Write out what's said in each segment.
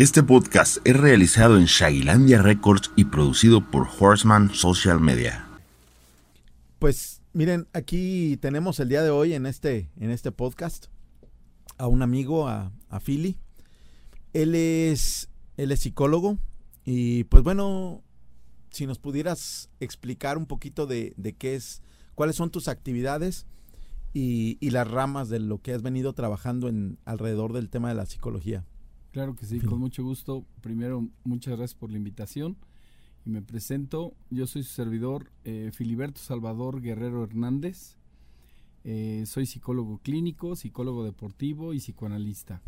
Este podcast es realizado en Shagilandia Records y producido por Horseman Social Media. Pues miren, aquí tenemos el día de hoy en este, en este podcast a un amigo, a, a Philly. Él es, él es psicólogo y pues bueno, si nos pudieras explicar un poquito de, de qué es, cuáles son tus actividades y, y, las ramas de lo que has venido trabajando en alrededor del tema de la psicología. Claro que sí, con mucho gusto. Primero, muchas gracias por la invitación. Y me presento, yo soy su servidor eh, Filiberto Salvador Guerrero Hernández. Eh, soy psicólogo clínico, psicólogo deportivo y psicoanalista.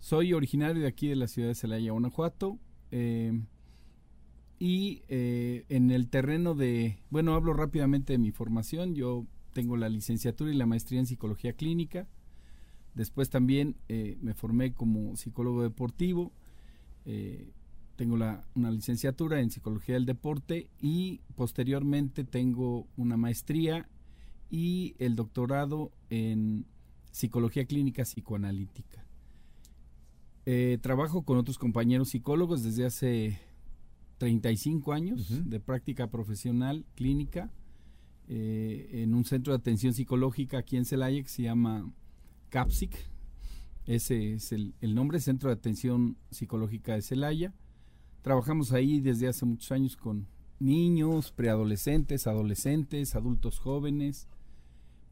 Soy originario de aquí de la ciudad de Celaya, Guanajuato. Eh, y eh, en el terreno de, bueno, hablo rápidamente de mi formación. Yo tengo la licenciatura y la maestría en psicología clínica Después también eh, me formé como psicólogo deportivo. Eh, tengo la, una licenciatura en psicología del deporte y posteriormente tengo una maestría y el doctorado en psicología clínica psicoanalítica. Eh, trabajo con otros compañeros psicólogos desde hace 35 años de práctica profesional clínica en un centro de atención psicológica aquí en Celaya que se llama CAPSIC, ese es el, nombre, Centro de Atención Psicológica de Celaya. Trabajamos ahí desde hace muchos años con niños, preadolescentes, adolescentes, adultos jóvenes,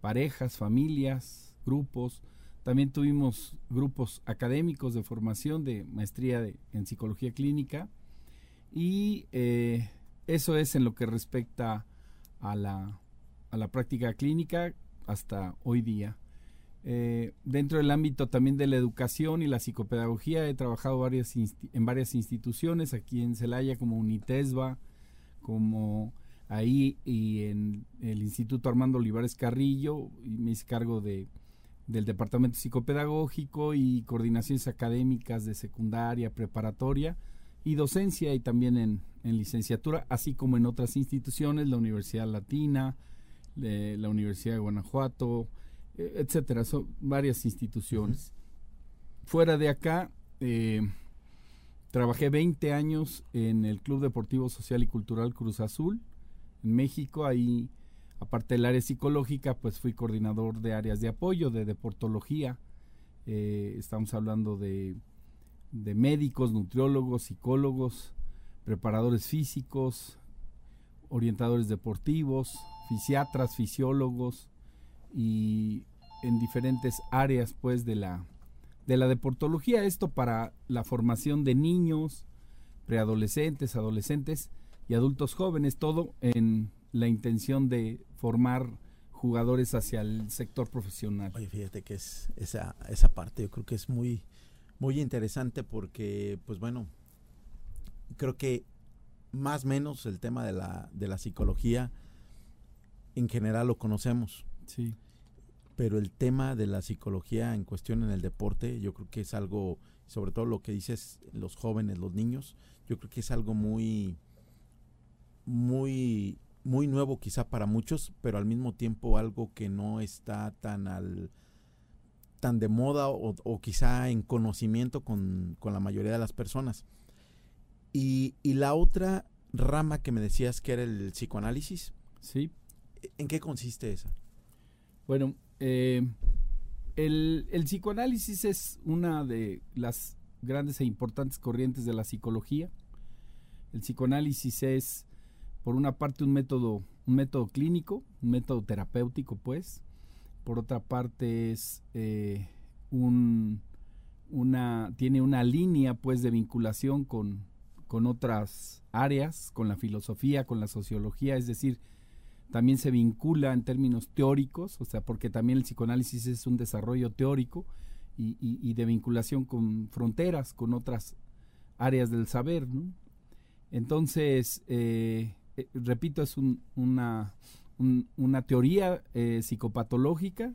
parejas, familias, grupos. También tuvimos grupos académicos de formación de maestría en psicología clínica y eh, eso es en lo que respecta a la, a la práctica clínica hasta hoy día. Eh, dentro del ámbito también de la educación y la psicopedagogía he trabajado en varias instituciones, aquí en Celaya como UNITESBA, como ahí y en el Instituto Armando Olivares Carrillo, y me hice cargo de, del Departamento Psicopedagógico y coordinaciones académicas de secundaria, preparatoria y docencia y también en, licenciatura, así como en otras instituciones, la Universidad Latina, la Universidad de Guanajuato, etcétera, son varias instituciones. Fuera de acá, eh, trabajé 20 años en el Club Deportivo Social y Cultural Cruz Azul, en México, ahí, aparte del área psicológica, pues fui coordinador de áreas de apoyo, de deportología, eh, estamos hablando de, de médicos, nutriólogos, psicólogos, preparadores físicos, orientadores deportivos, fisiatras, fisiólogos, y en diferentes áreas pues de la de la deportología. Esto para la formación de niños preadolescentes adolescentes y adultos jóvenes todo en la intención de formar jugadores hacia el sector profesional. Oye fíjate que es esa esa parte yo creo que es muy muy interesante porque pues bueno creo que más o menos el tema de la de la psicología en general lo conocemos. Sí pero el tema de la psicología en cuestión en el deporte, yo creo que es algo, sobre todo lo que dices los jóvenes, los niños, yo creo que es algo muy, muy, muy nuevo quizá para muchos, pero al mismo tiempo algo que no está tan al tan de moda o, quizá en conocimiento con, con, la mayoría de las personas. Y, y la otra rama que me decías que era el psicoanálisis. Sí. ¿En qué consiste esa? Bueno, eh, el, psicoanálisis es una de las grandes e importantes corrientes de la psicología. El psicoanálisis es, por una parte, un método, un método clínico, un método terapéutico, pues. Por otra parte, es eh, un, una, tiene una línea, pues, de vinculación con, con otras áreas, con la filosofía, con la sociología, es decir, también se vincula en términos teóricos, o sea, porque también el psicoanálisis es un desarrollo teórico y, de vinculación con fronteras, con otras áreas del saber, ¿no? Entonces, eh, eh, repito, es una, una teoría eh, psicopatológica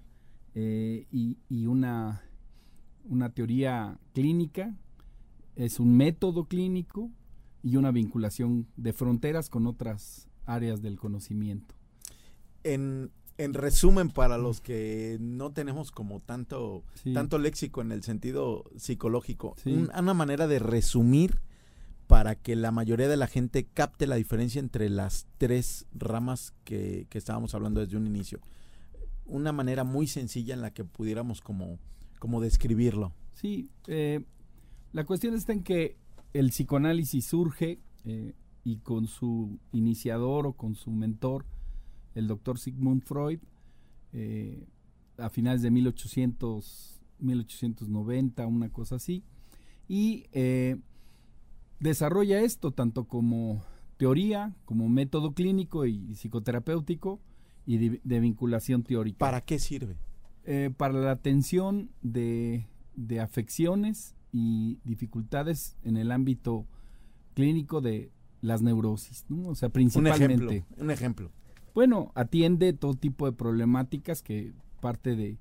y, y, una, una teoría clínica, es un método clínico y una vinculación de fronteras con otras áreas del conocimiento en, en resumen, para los que no tenemos como tanto, Sí. tanto léxico en el sentido psicológico, Sí. un- una manera de resumir para que la mayoría de la gente capte la diferencia entre las tres ramas que, que estábamos hablando desde un inicio. Una manera muy sencilla en la que pudiéramos como, como describirlo. Sí, eh, la cuestión está en que el psicoanálisis surge eh, y con su iniciador o con su mentor, el doctor Sigmund Freud, eh, a finales de 1800, 1890, una cosa así, y eh, desarrolla esto tanto como teoría, como método clínico y psicoterapéutico y de, de vinculación teórica ¿Para qué sirve? eh, para la atención de, de afecciones y dificultades en el ámbito clínico de las neurosis, ¿no? O sea, Un principalmente. ejemplo. Un ejemplo. Bueno, atiende todo tipo de problemáticas que parte de,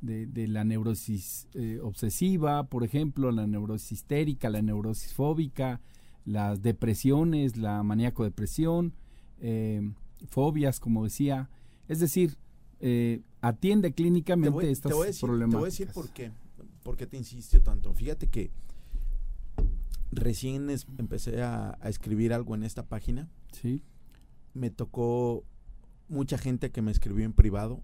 de, de la neurosis eh, obsesiva, por ejemplo, la neurosis histérica, la neurosis fóbica, las depresiones, la maníaco-depresión, eh, fobias, como decía. Es decir, eh, atiende clínicamente Te voy, estas te voy a decir, te problemáticas. voy a decir por qué. ¿Por qué te insisto tanto? Fíjate que recién es- empecé a, a escribir algo en esta página. Sí, Me tocó mucha gente que me escribió en privado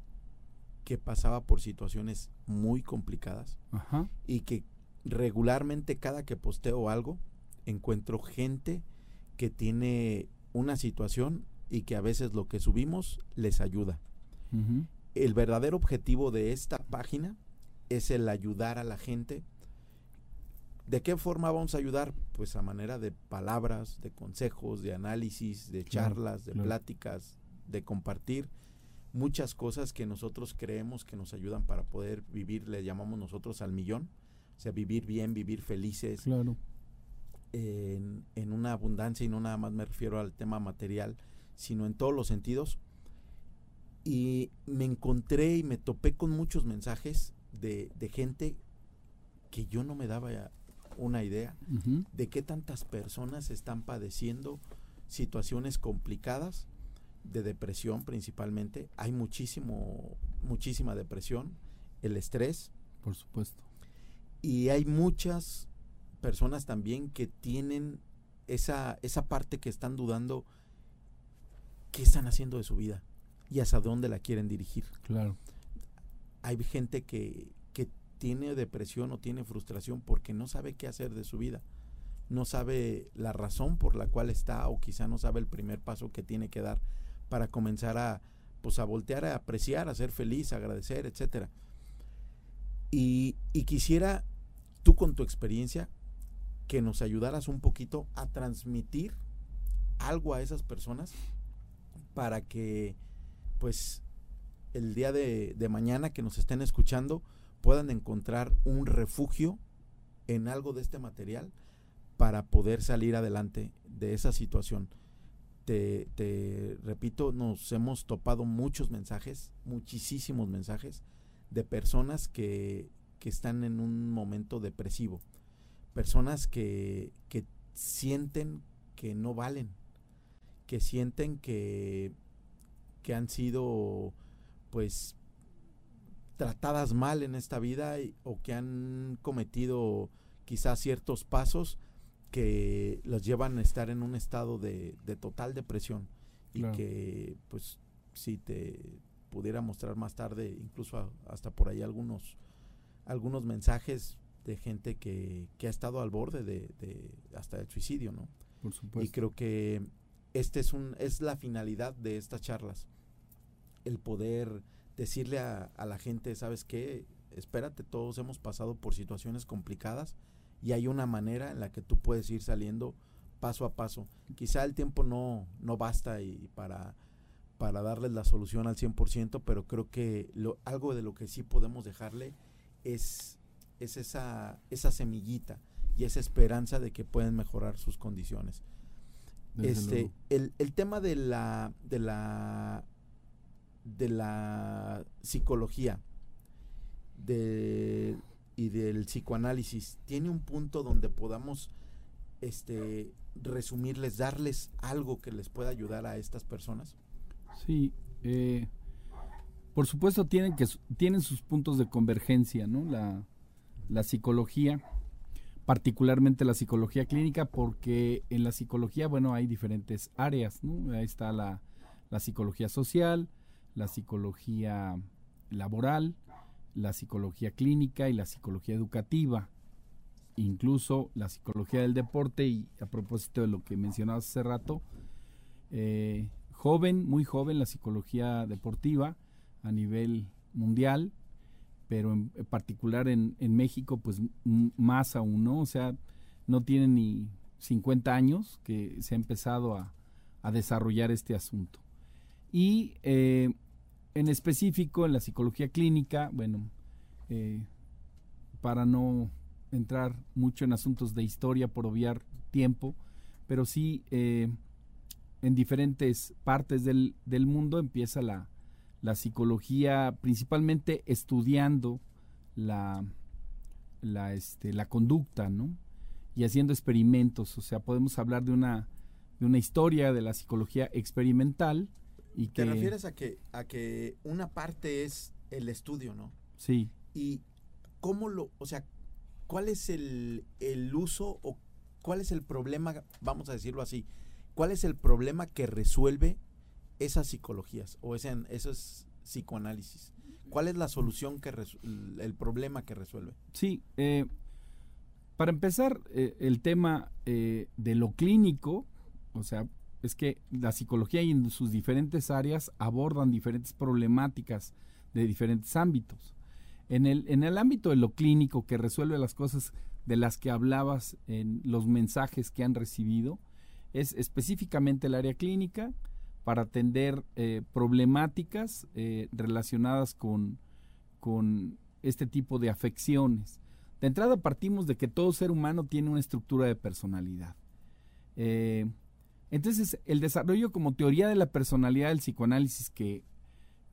que pasaba por situaciones muy complicadas ajá, y que regularmente cada que posteo algo encuentro gente que tiene una situación y que a veces lo que subimos les ayuda. el verdadero objetivo de esta página es el ayudar a la gente. ¿De qué forma vamos a ayudar? Pues a manera de palabras, de consejos, de análisis, de Claro, charlas, de claro. pláticas, de compartir muchas cosas que nosotros creemos que nos ayudan para poder vivir, le llamamos nosotros al millón, o sea, vivir bien, vivir felices, claro, en, en una abundancia y no nada más me refiero al tema material, sino en todos los sentidos. Y me encontré y me topé con muchos mensajes de, de gente que yo no me daba una idea de qué tantas personas están padeciendo situaciones complicadas de depresión principalmente. Hay muchísimo, muchísima depresión, el estrés, por supuesto. y hay muchas personas también que tienen esa, esa parte que están dudando qué están haciendo de su vida y hacia dónde la quieren dirigir. Claro, Hay gente que, que tiene depresión o tiene frustración porque no sabe qué hacer de su vida. No sabe la razón por la cual está o quizá no sabe el primer paso que tiene que dar para comenzar a pues a voltear a apreciar, a ser feliz, a agradecer, etcétera. Y, y quisiera tú con tu experiencia que nos ayudaras un poquito a transmitir algo a esas personas para que pues el día de mañana que nos estén escuchando puedan encontrar un refugio en algo de este material para poder salir adelante de esa situación. Te, repito, nos hemos topado muchos mensajes, muchísimos mensajes de personas que, que están en un momento depresivo, personas que, que sienten que no valen, que sienten que, que han sido pues tratadas mal en esta vida o que han cometido quizás ciertos pasos que los llevan a estar en un estado de, de total depresión y Claro. que pues si te pudiera mostrar más tarde incluso a- hasta por ahí algunos algunos mensajes de gente que, que ha estado al borde de, de hasta el suicidio no por y supuesto. creo que este es un es la finalidad de estas charlas el poder decirle a, a la gente sabes qué espérate todos hemos pasado por situaciones complicadas y hay una manera en la que tú puedes ir saliendo paso a paso quizá el tiempo no no basta y para para darles la solución al 100%, pero creo que lo, algo de lo que sí podemos dejarle es, es esa, esa semillita y esa esperanza de que pueden mejorar sus condiciones. desde Este, el, el tema de la, de la de la psicología de, y del psicoanálisis tiene un punto donde podamos este resumirles, darles algo que les pueda ayudar a estas personas. Sí, eh, por supuesto tienen que tienen sus puntos de convergencia, ¿no? La, psicología, particularmente la psicología clínica, porque en la psicología, bueno, hay diferentes áreas, ¿no? Ahí está la, la psicología social, la psicología laboral, la psicología clínica y la psicología educativa, incluso la psicología del deporte y a propósito de lo que mencionabas hace rato, eh, joven, muy joven la psicología deportiva a nivel mundial, pero en, particular en, México pues más aún, ¿no? O sea, no tiene ni 50 años que se ha empezado a, desarrollar este asunto. Y eh, en específico en la psicología clínica, bueno, eh, para no entrar mucho en asuntos de historia por obviar tiempo, pero sí eh, en diferentes partes del, mundo empieza la, psicología principalmente estudiando la, la, este, la conducta, ¿no? Y haciendo experimentos, o sea, podemos hablar de una, de una historia de la psicología experimental. Y Te refieres a que, a que una parte es el estudio, ¿no? Sí. Y cómo lo, o sea, ¿cuál es el, uso o cuál es el problema, vamos a decirlo así, cuál es el problema que resuelve esas psicologías o ese, esos psicoanálisis? ¿Cuál es la solución que el problema que resuelve? Sí, eh, para empezar, eh, el tema eh, de lo clínico, o sea, es que la psicología y en sus diferentes áreas abordan diferentes problemáticas de diferentes ámbitos. En el, en el ámbito de lo clínico que resuelve las cosas de las que hablabas en los mensajes que han recibido, es específicamente el área clínica para atender eh, problemáticas eh, relacionadas con, con este tipo de afecciones. De entrada partimos de que todo ser humano tiene una estructura de personalidad. Eh, entonces, el desarrollo como teoría de la personalidad del psicoanálisis que,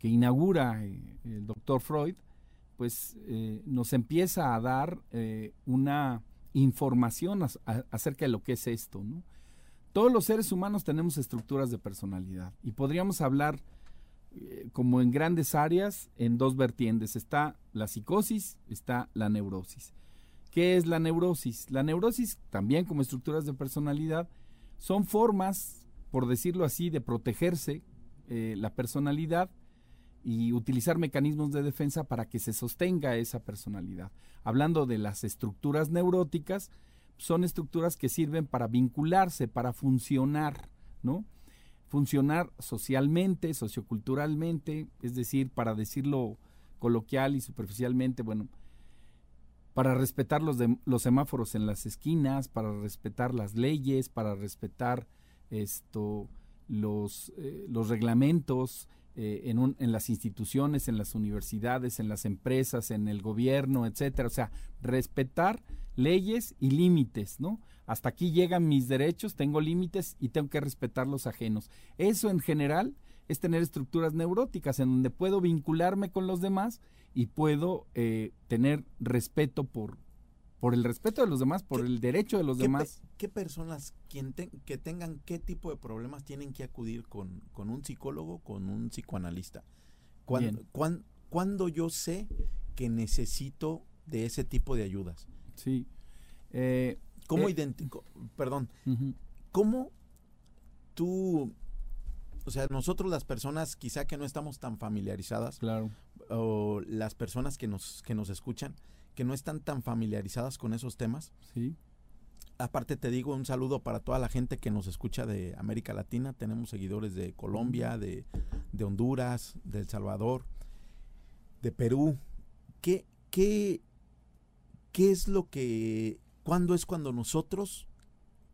inaugura el doctor Freud pues eh, nos empieza a dar eh, una información acerca de lo que es esto. Todos los seres humanos tenemos estructuras de personalidad y podríamos hablar eh, como en grandes áreas en dos vertientes. Está la psicosis, está la neurosis. ¿Qué es la neurosis? La neurosis, también como estructuras de personalidad, son formas, por decirlo así, de protegerse la personalidad y utilizar mecanismos de defensa para que se sostenga esa personalidad. Hablando de las estructuras neuróticas, son estructuras que sirven para vincularse, para funcionar, ¿no? Funcionar socialmente, socioculturalmente, es decir, para decirlo coloquial y superficialmente, bueno, para respetar los, los semáforos en las esquinas, para respetar las leyes, para respetar esto, los, eh, los reglamentos, eh, en, en, las instituciones, en las universidades, en las empresas, en el gobierno, etcétera. O sea, respetar leyes y límites, ¿no? Hasta aquí llegan mis derechos, tengo límites y tengo que respetar los ajenos. Eso en general es tener estructuras neuróticas en donde puedo vincularme con los demás y puedo eh, tener respeto por, por el respeto de los demás, por el derecho de los demás. ¿Qué personas quien que tengan qué tipo de problemas tienen que acudir con, un psicólogo, con un psicoanalista? ¿Cuándo, yo sé que necesito de ese tipo de ayudas? Sí. Eh, ¿Cómo eh, idéntico? Perdón. ¿Cómo tú o sea, nosotros las personas quizá que no estamos tan familiarizadas, claro. o las personas que nos, que nos escuchan, que no están tan familiarizadas con esos temas. Sí. Aparte te digo un saludo para toda la gente que nos escucha de América Latina. Tenemos seguidores de Colombia, de, Honduras, de El Salvador, de Perú. ¿Qué, qué, ¿Qué es lo que, cuándo es cuando nosotros,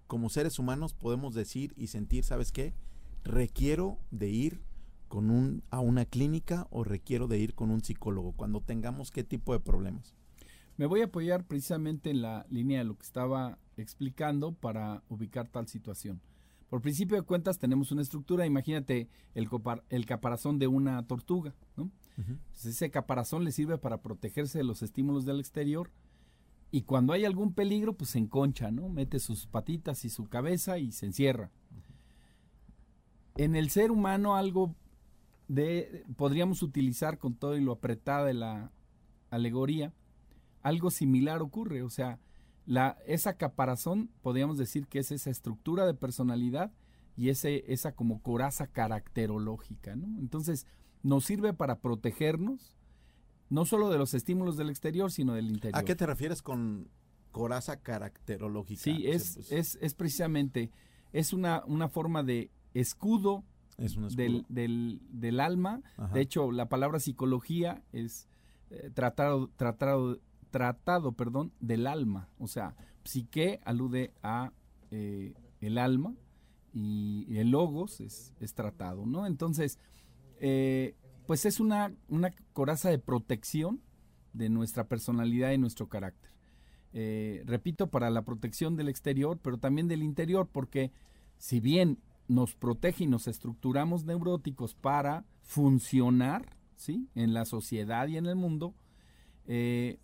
como seres humanos, podemos decir y sentir, ¿sabes qué? Requiero de ir con un, a una clínica o requiero de ir con un psicólogo cuando tengamos qué tipo de problemas. Me voy a apoyar precisamente en la línea de lo que estaba explicando para ubicar tal situación. Por principio de cuentas tenemos una estructura, imagínate el, el caparazón de una tortuga, ¿no? ese caparazón le sirve para protegerse de los estímulos del exterior y cuando hay algún peligro pues se enconcha, ¿no? Mete sus patitas y su cabeza y se encierra. En el ser humano algo de, podríamos utilizar con todo y lo apretada de la alegoría, algo similar ocurre, o sea, la, esa caparazón, podríamos decir que es esa estructura de personalidad y ese, esa como coraza caracterológica, ¿no? Entonces, nos sirve para protegernos, no solo de los estímulos del exterior, sino del interior. ¿A qué te refieres con coraza caracterológica? Sí, es, pues es, es precisamente, es una, una forma de escudo, del, del, del, alma. De hecho, la palabra psicología es eh, tratado, tratado, tratado perdón, del alma. O sea, psique alude a eh, el alma y el logos es, es tratado, ¿no? Entonces, eh, pues es una, una coraza de protección de nuestra personalidad y nuestro carácter. repito, para la protección del exterior, pero también del interior, porque si bien nos protege y nos estructuramos neuróticos para funcionar ¿sí? en la sociedad y en el mundo, eh,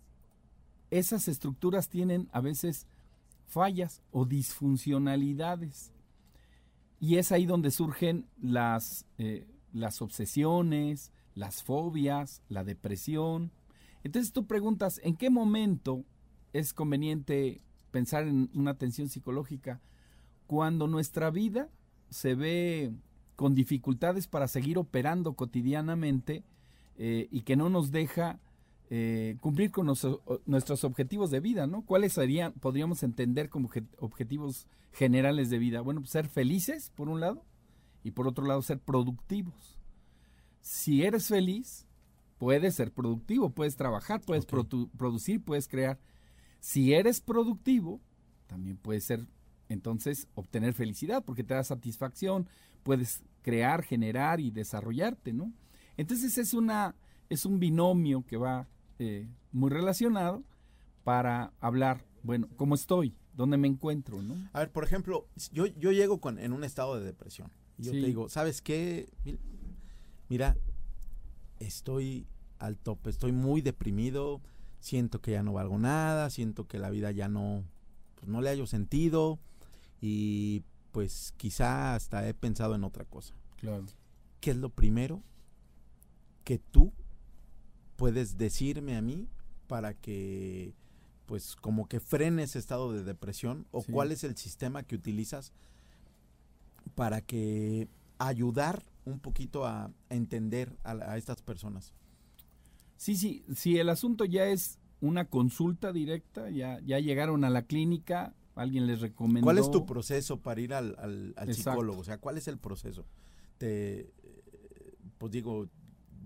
esas estructuras tienen a veces fallas o disfuncionalidades. Y es ahí donde surgen las, eh, las obsesiones, las fobias, la depresión. Entonces tú preguntas, ¿en qué momento es conveniente pensar en una atención psicológica? Cuando nuestra vida se ve con dificultades para seguir operando cotidianamente eh, y que no nos deja eh, cumplir con nuestros objetivos de vida, ¿no? ¿Cuáles serían, podríamos entender como objetivos generales de vida? Bueno, pues ser felices, por un lado, y por otro lado, ser productivos. Si eres feliz, puedes ser productivo, puedes trabajar, puedes producir, puedes crear. Si eres productivo, también puedes ser entonces obtener felicidad porque te da satisfacción, puedes crear, generar y desarrollarte, ¿no? Entonces es una es un binomio que va eh, muy relacionado para hablar, bueno, ¿cómo estoy? ¿Dónde me encuentro? ¿no? A ver, por ejemplo, yo, yo llego con, en un estado de depresión. Y yo te digo, ¿sabes qué? Mira, estoy al tope, estoy muy deprimido, siento que ya no valgo nada, siento que la vida ya no, pues no le hallo sentido, y pues quizá hasta he pensado en otra cosa. Claro. ¿Qué es lo primero que tú puedes decirme a mí para que pues como que frene ese estado de depresión o cuál es el sistema que utilizas para que ayudar un poquito a, entender a, a, estas personas. Sí, sí, si el asunto ya es una consulta directa, ya, ya llegaron a la clínica, alguien les recomendó. ¿Cuál es tu proceso para ir al, al, psicólogo? O sea, ¿cuál es el proceso? Te, pues digo,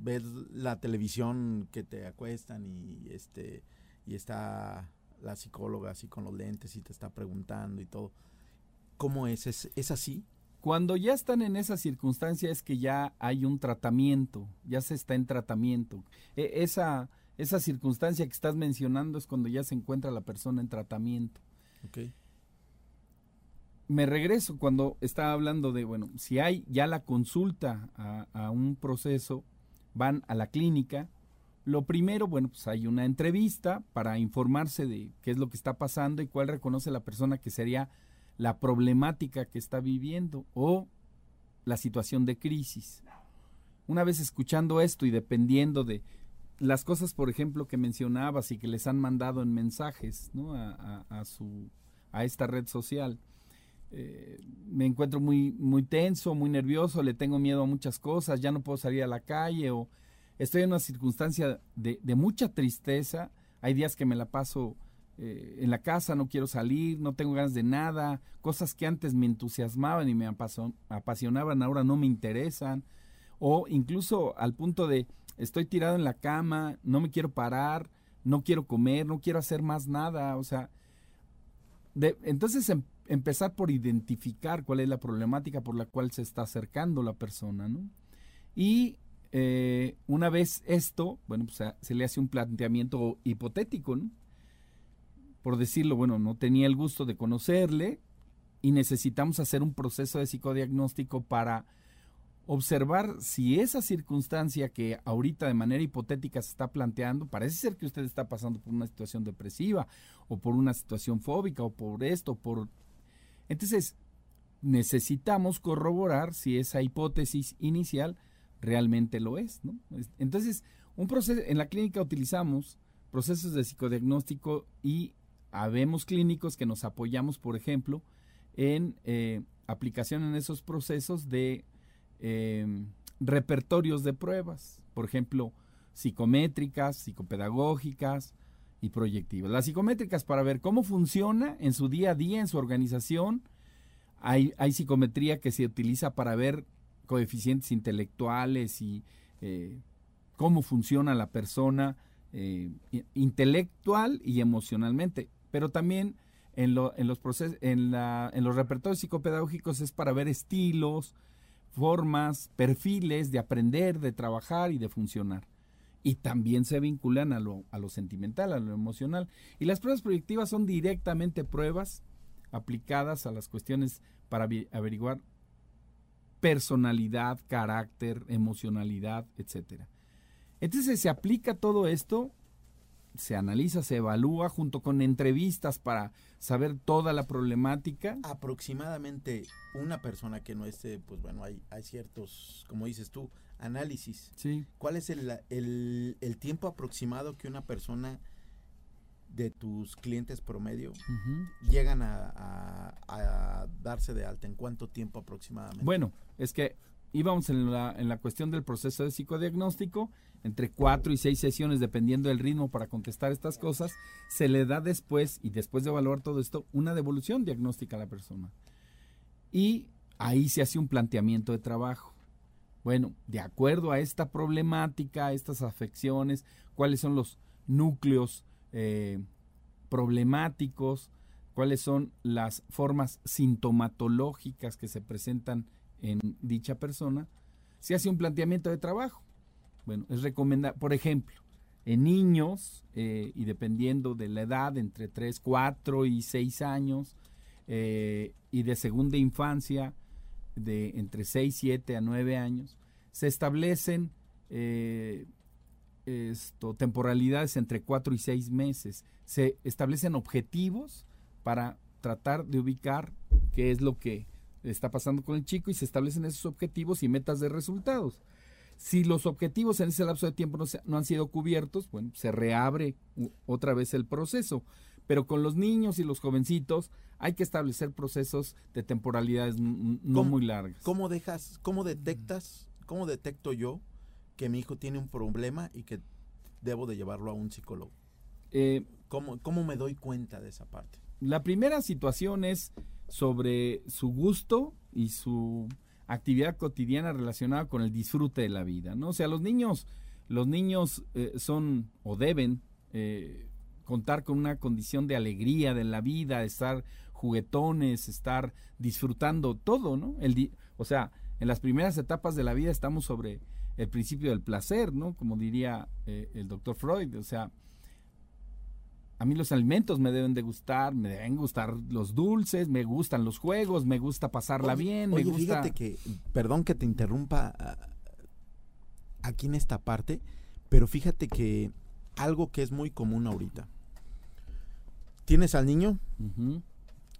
ves la televisión que te acuestan y este y está la psicóloga así con los lentes y te está preguntando y todo. ¿Cómo es? ¿Es, es así? Cuando ya están en esa circunstancia es que ya hay un tratamiento, ya se está en tratamiento. E, esa, esa circunstancia que estás mencionando es cuando ya se encuentra la persona en tratamiento. Me regreso cuando estaba hablando de, bueno, si hay ya la consulta a, un proceso, van a la clínica, lo primero, bueno, pues hay una entrevista para informarse de qué es lo que está pasando y cuál reconoce la persona que sería la problemática que está viviendo o la situación de crisis. Una vez escuchando esto y dependiendo de las cosas, por ejemplo, que mencionabas y que les han mandado en mensajes ¿no? a, su, a esta red social. Eh, me encuentro muy, muy tenso, muy nervioso, le tengo miedo a muchas cosas, ya no puedo salir a la calle o estoy en una circunstancia de, de mucha tristeza. Hay días que me la paso eh, en la casa, no quiero salir, no tengo ganas de nada, cosas que antes me entusiasmaban y me apasionaban, ahora no me interesan. O incluso al punto de estoy tirado en la cama, no me quiero parar, no quiero comer, no quiero hacer más nada, o sea, entonces em, empezar por identificar cuál es la problemática por la cual se está acercando la persona, ¿no? Y eh, una vez esto, bueno, pues se le hace un planteamiento hipotético, ¿no? Por decirlo, bueno, no tenía el gusto de conocerle y necesitamos hacer un proceso de psicodiagnóstico para observar si esa circunstancia que ahorita de manera hipotética se está planteando, parece ser que usted está pasando por una situación depresiva o por una situación fóbica o por esto, por... Entonces, necesitamos corroborar si esa hipótesis inicial realmente lo es. ¿no? Entonces, un proceso, en la clínica utilizamos procesos de psicodiagnóstico y habemos clínicos que nos apoyamos, por ejemplo, en eh, aplicación en esos procesos de em, repertorios de pruebas, por ejemplo, psicométricas, psicopedagógicas y proyectivas. Las psicométricas para ver cómo funciona en su día a día, en su organización. Hay, psicometría que se utiliza para ver coeficientes intelectuales y eh, cómo funciona la persona eh, intelectual y emocionalmente. Pero también en, los en los repertorios psicopedagógicos es para ver estilos, formas, perfiles de aprender, de trabajar y de funcionar. Y también se vinculan a lo, a lo sentimental, a lo emocional. Y las pruebas proyectivas son directamente pruebas aplicadas a las cuestiones para averiguar personalidad, carácter, emocionalidad, etcétera. Entonces se aplica todo esto, se analiza, se evalúa junto con entrevistas para saber toda la problemática. Aproximadamente una persona que no esté, pues bueno, hay, hay ciertos, como dices tú, análisis. Sí. ¿Cuál es el, el, el tiempo aproximado que una persona de tus clientes promedio llegan a, a, darse de alta? ¿En cuánto tiempo aproximadamente? Bueno, es que íbamos en la, en la cuestión del proceso de psicodiagnóstico, entre cuatro y seis sesiones, dependiendo del ritmo para contestar estas cosas, se le da después, y después de evaluar todo esto, una devolución diagnóstica a la persona. Y ahí se hace un planteamiento de trabajo. Bueno, de acuerdo a esta problemática, a estas afecciones, cuáles son los núcleos eh, problemáticos, cuáles son las formas sintomatológicas que se presentan en dicha persona, se hace un planteamiento de trabajo. Bueno, es recomendar, por ejemplo, en niños, eh, y dependiendo de la edad, entre 3, 4 y 6 años, eh, y de segunda infancia, de entre 6, 7 a 9 años, se establecen eh, esto, temporalidades entre 4 y 6 meses. Se establecen objetivos para tratar de ubicar qué es lo que está pasando con el chico y se establecen esos objetivos y metas de resultados. Si los objetivos en ese lapso de tiempo no, no han sido cubiertos, bueno, se reabre otra vez el proceso. Pero con los niños y los jovencitos hay que establecer procesos de temporalidades no muy largas. ¿Cómo dejas, cómo detectas, cómo detecto yo que mi hijo tiene un problema y que debo de llevarlo a un psicólogo? Eh, ¿Cómo, ¿Cómo me doy cuenta de esa parte? La primera situación es sobre su gusto y su actividad cotidiana relacionada con el disfrute de la vida, ¿no? O sea, los niños, los niños eh, son o deben eh, contar con una condición de alegría de la vida, estar juguetones, estar disfrutando todo, ¿no? El o sea, en las primeras etapas de la vida estamos sobre el principio del placer, ¿no? Como diría eh, el doctor Freud, o sea, a mí los alimentos me deben de gustar, me deben gustar los dulces, me gustan los juegos, me gusta pasarla bien, me gusta... fíjate que, perdón que te interrumpa ah, aquí en esta parte, pero fíjate que algo que es muy común ahorita. Tienes al niño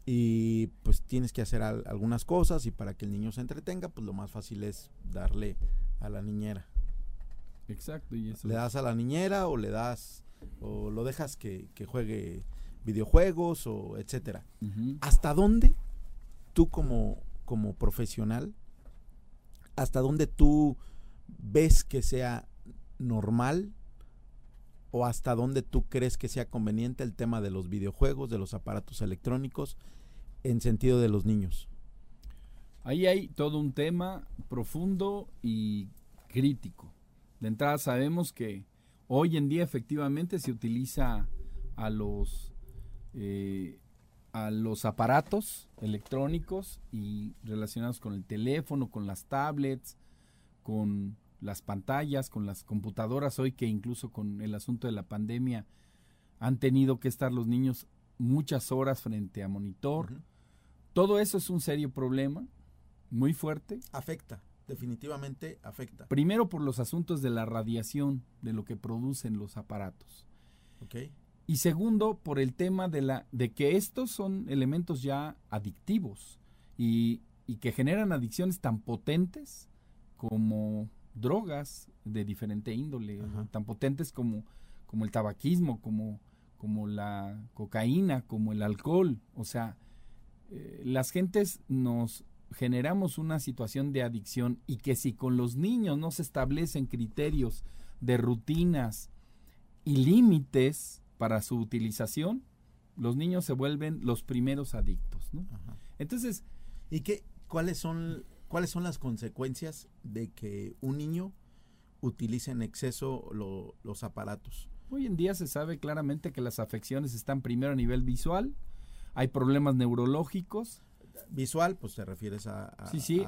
y pues tienes que hacer algunas cosas y para que el niño se entretenga, pues lo más fácil es darle a la niñera. Exacto. Y eso le das a la niñera o le das o lo dejas que, juegue videojuegos o etcétera. ¿Hasta dónde tú como, como profesional, hasta dónde tú ves que sea normal o hasta dónde tú crees que sea conveniente el tema de los videojuegos, de los aparatos electrónicos en sentido de los niños? Ahí hay todo un tema profundo y crítico. De entrada sabemos que Hoy en día efectivamente se utiliza a los, eh, a los aparatos electrónicos y relacionados con el teléfono, con las tablets, con las pantallas, con las computadoras, hoy que incluso con el asunto de la pandemia han tenido que estar los niños muchas horas frente a monitor. Todo eso es un serio problema, muy fuerte. Afecta definitivamente afecta. Primero por los asuntos de la radiación, de lo que producen los aparatos. Y segundo, por el tema de, la, de que estos son elementos ya adictivos y, y que generan adicciones tan potentes como drogas de diferente índole, tan potentes como, como el tabaquismo, como, como la cocaína, como el alcohol. O sea, eh, las gentes nos generamos una situación de adicción y que si con los niños no se establecen criterios de rutinas y límites para su utilización, los niños se vuelven los primeros adictos. ¿no? Entonces, ¿y qué, cuáles son cuáles son las consecuencias de que un niño utilice en exceso los aparatos? Hoy en día se sabe claramente que las afecciones están primero a nivel visual, hay problemas neurológicos. Visual, pues te refieres a, sí, sí,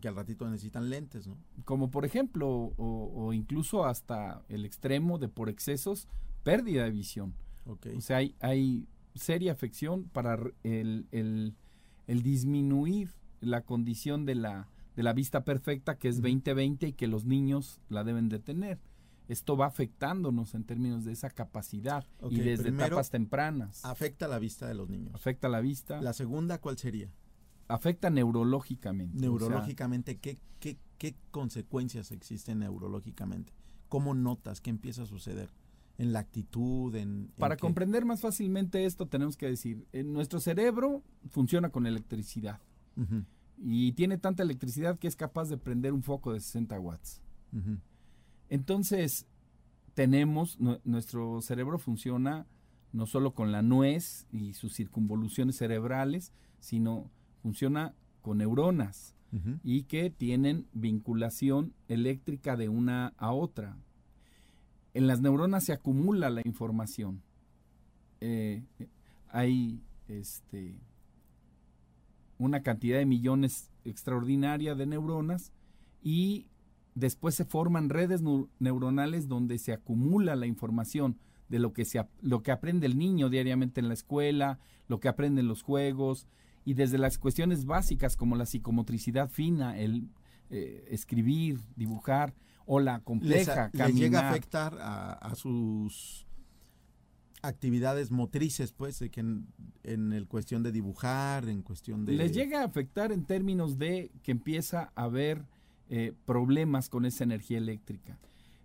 que al ratito necesitan lentes, ¿no? Como por ejemplo, o, incluso hasta el extremo de por excesos, pérdida de visión. O sea, hay, hay seria afección para el, el, el disminuir la condición de la, de la vista perfecta, que es 2020 y que los niños la deben de tener. Esto va afectándonos en términos de esa capacidad y desde etapas tempranas. Afecta la vista de los niños. Afecta la vista. La segunda, ¿cuál sería? Afecta neurológicamente. Neurológicamente, ¿qué, qué, qué consecuencias existen neurológicamente? ¿Cómo notas? ¿Qué empieza a suceder? en la actitud, en... Para comprender más fácilmente esto tenemos que decir, en nuestro cerebro funciona con electricidad y tiene tanta electricidad que es capaz de prender un foco de 60 watts. Entonces, tenemos, nuestro cerebro funciona no solo con la nuez y sus circunvoluciones cerebrales, sino funciona con neuronas y que tienen vinculación eléctrica de una a otra. En las neuronas se acumula la información. Eh, hay este, una cantidad de millones extraordinaria de neuronas y después se forman redes neuronales donde se acumula la información de lo que, se, lo que aprende el niño diariamente en la escuela, lo que aprende en los juegos, y desde las cuestiones básicas como la psicomotricidad fina, el eh, escribir, dibujar, o la compleja les, llega a afectar a sus actividades motrices, pues, de que en, el cuestión de dibujar, en cuestión de... Les llega a afectar en términos de que empieza a haber eh, problemas con esa energía eléctrica.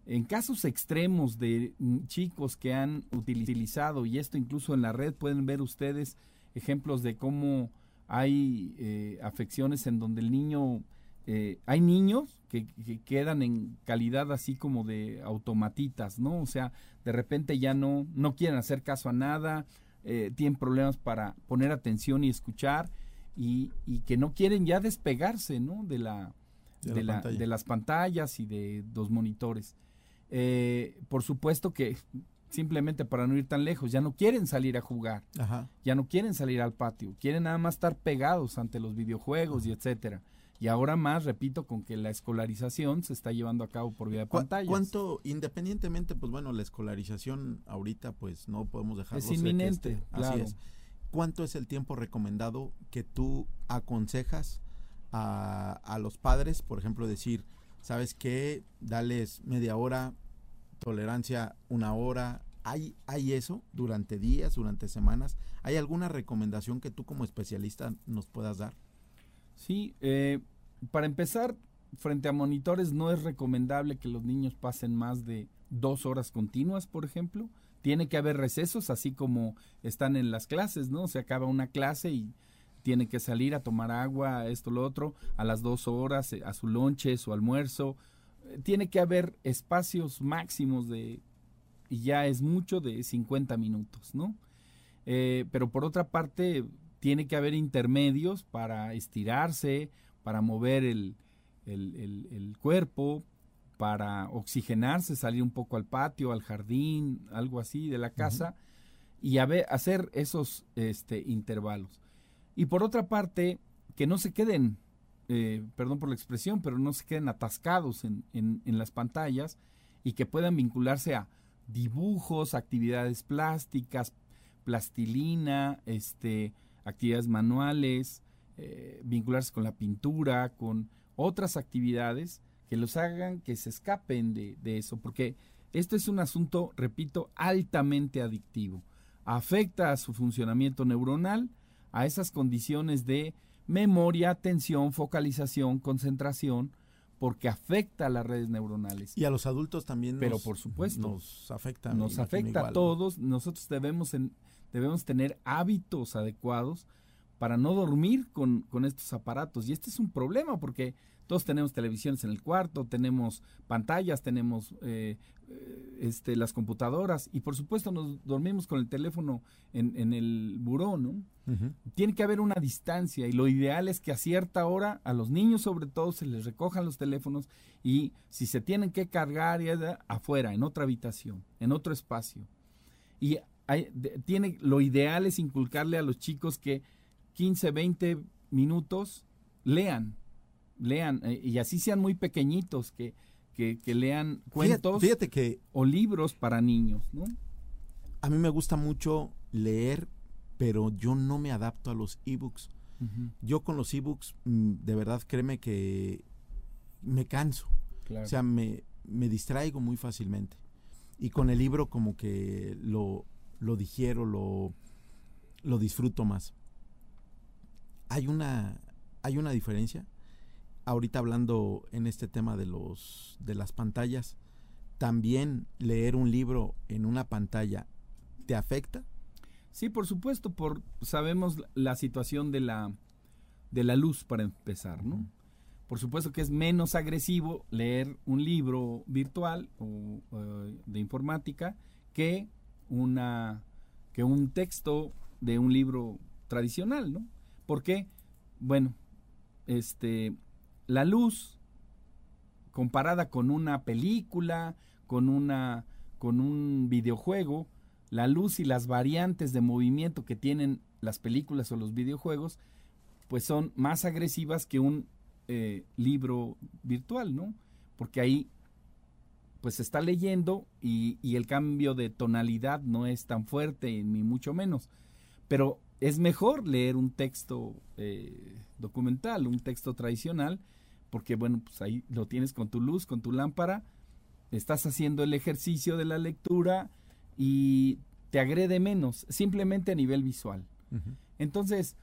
En casos extremos de chicos que han utilizado, y esto incluso en la red pueden ver ustedes ejemplos de cómo hay eh, afecciones en donde el niño eh, hay niños que, quedan en calidad así como de automatitas, ¿no? O sea, de repente ya no, no quieren hacer caso a nada, eh, tienen problemas para poner atención y escuchar y, que no quieren ya despegarse, ¿no? De, la, de, las pantallas y de los monitores. Eh, por supuesto que simplemente para no ir tan lejos, ya no quieren salir a jugar, ya no quieren salir al patio, quieren nada más estar pegados ante los videojuegos y etcétera. Y ahora más, repito, con que la escolarización se está llevando a cabo por vía de pantallas. ¿Cuánto, independientemente, pues bueno, la escolarización ahorita pues no podemos dejarlo Es inminente, claro. Así es. ¿Cuánto es el tiempo recomendado que tú aconsejas a, los padres, por ejemplo, decir, ¿sabes qué? Dales media hora, tolerancia una hora. ¿Hay, ¿Hay eso durante días, durante semanas? ¿Hay alguna recomendación que tú como especialista nos puedas dar? Sí, eh, para empezar, frente a monitores no es recomendable que los niños pasen más de dos horas continuas, por ejemplo. Tiene que haber recesos, así como están en las clases, ¿no? Se acaba una clase y tiene que salir a tomar agua, esto, lo otro, a las dos horas, eh, a su lonche, su almuerzo. Eh, tiene que haber espacios máximos de, y ya es mucho, de 50 minutos, ¿no? pero por otra parte, tiene que haber intermedios para estirarse, para mover el, cuerpo, para oxigenarse, salir un poco al patio, al jardín, algo así de la casa, y hacer esos este, intervalos. Y por otra parte, que no se queden, eh, perdón por la expresión, pero no se queden atascados en, en, en las pantallas y que puedan vincularse a dibujos, actividades plásticas, plastilina, este, actividades manuales, eh, vincularse con la pintura, con otras actividades que los hagan que se escapen de, eso, porque esto es un asunto, repito, altamente adictivo. Afecta a su funcionamiento neuronal, a esas condiciones de memoria, atención, focalización, concentración, porque afecta a las redes neuronales. Y a los adultos también Pero por supuesto. nos afecta. Nos afecta a todos. Nosotros debemos, debemos tener hábitos adecuados para no dormir con, con estos aparatos. Y este es un problema porque todos tenemos televisiones en el cuarto, tenemos pantallas, tenemos eh, eh, este, las computadoras y por supuesto nos dormimos con el teléfono en, el buró, ¿no? Tiene que haber una distancia y lo ideal es que a cierta hora a los niños sobre todo se les recojan los teléfonos y si se tienen que cargar afuera, en otra habitación, en otro espacio. Y tiene, lo ideal es inculcarle a los chicos que 15, 20 minutos lean, lean, eh, y así sean muy pequeñitos, que, que, lean cuentos fíjate, que o libros para niños, ¿no? A mí me gusta mucho leer, pero yo no me adapto a los ebooks. Yo con los ebooks, mm, de verdad, créeme que me canso. O sea, me, me distraigo muy fácilmente. Y con el libro como que lo, lo digiero, lo, lo disfruto más. Hay una, hay una diferencia ahorita hablando en este tema de los de las pantallas, también leer un libro en una pantalla te afecta? Sí, por supuesto, por sabemos la situación de la de la luz para empezar, ¿no? Por supuesto que es menos agresivo leer un libro virtual o, de informática que una que un texto de un libro tradicional, ¿no? ¿Por qué? Bueno, este la luz comparada con una película, con una con un videojuego, la luz y las variantes de movimiento que tienen las películas o los videojuegos, pues son más agresivas que un eh, libro virtual, ¿no? Porque ahí pues se está leyendo y, el cambio de tonalidad no es tan fuerte ni mucho menos. Pero es mejor leer un texto eh, documental, un texto tradicional, porque bueno, pues ahí lo tienes con tu luz, con tu lámpara, estás haciendo el ejercicio de la lectura y te agrede menos, simplemente a nivel visual. Entonces,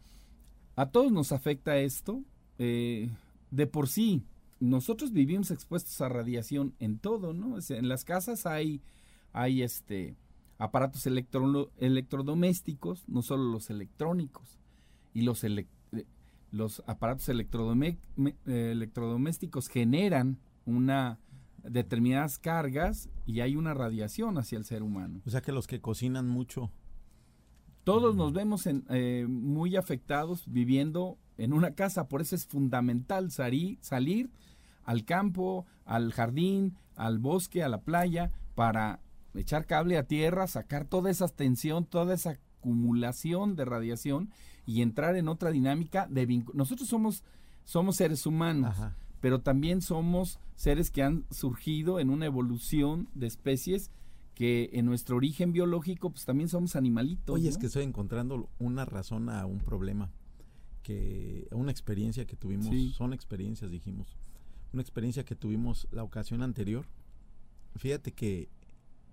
a todos nos afecta esto. Eh, de por sí, nosotros vivimos expuestos a radiación en todo, ¿no? En las casas hay, hay este, aparatos electrodomésticos, no solo los electrónicos. Y los electrónicos los aparatos electrodomésticos generan una determinadas cargas y hay una radiación hacia el ser humano. O sea que los que cocinan mucho. Todos nos vemos en, eh, muy afectados viviendo en una casa, por eso es fundamental salir, salir al campo, al jardín, al bosque, a la playa, para echar cable a tierra, sacar toda esa tensión, toda esa acumulación de radiación y entrar en otra dinámica de vínculo. Nosotros somos, somos seres humanos, pero también somos seres que han surgido en una evolución de especies que en nuestro origen biológico pues también somos animalitos. Oye, es que estoy encontrando una razón a un problema, que una experiencia que tuvimos, son experiencias dijimos, una experiencia que tuvimos la ocasión anterior. Fíjate que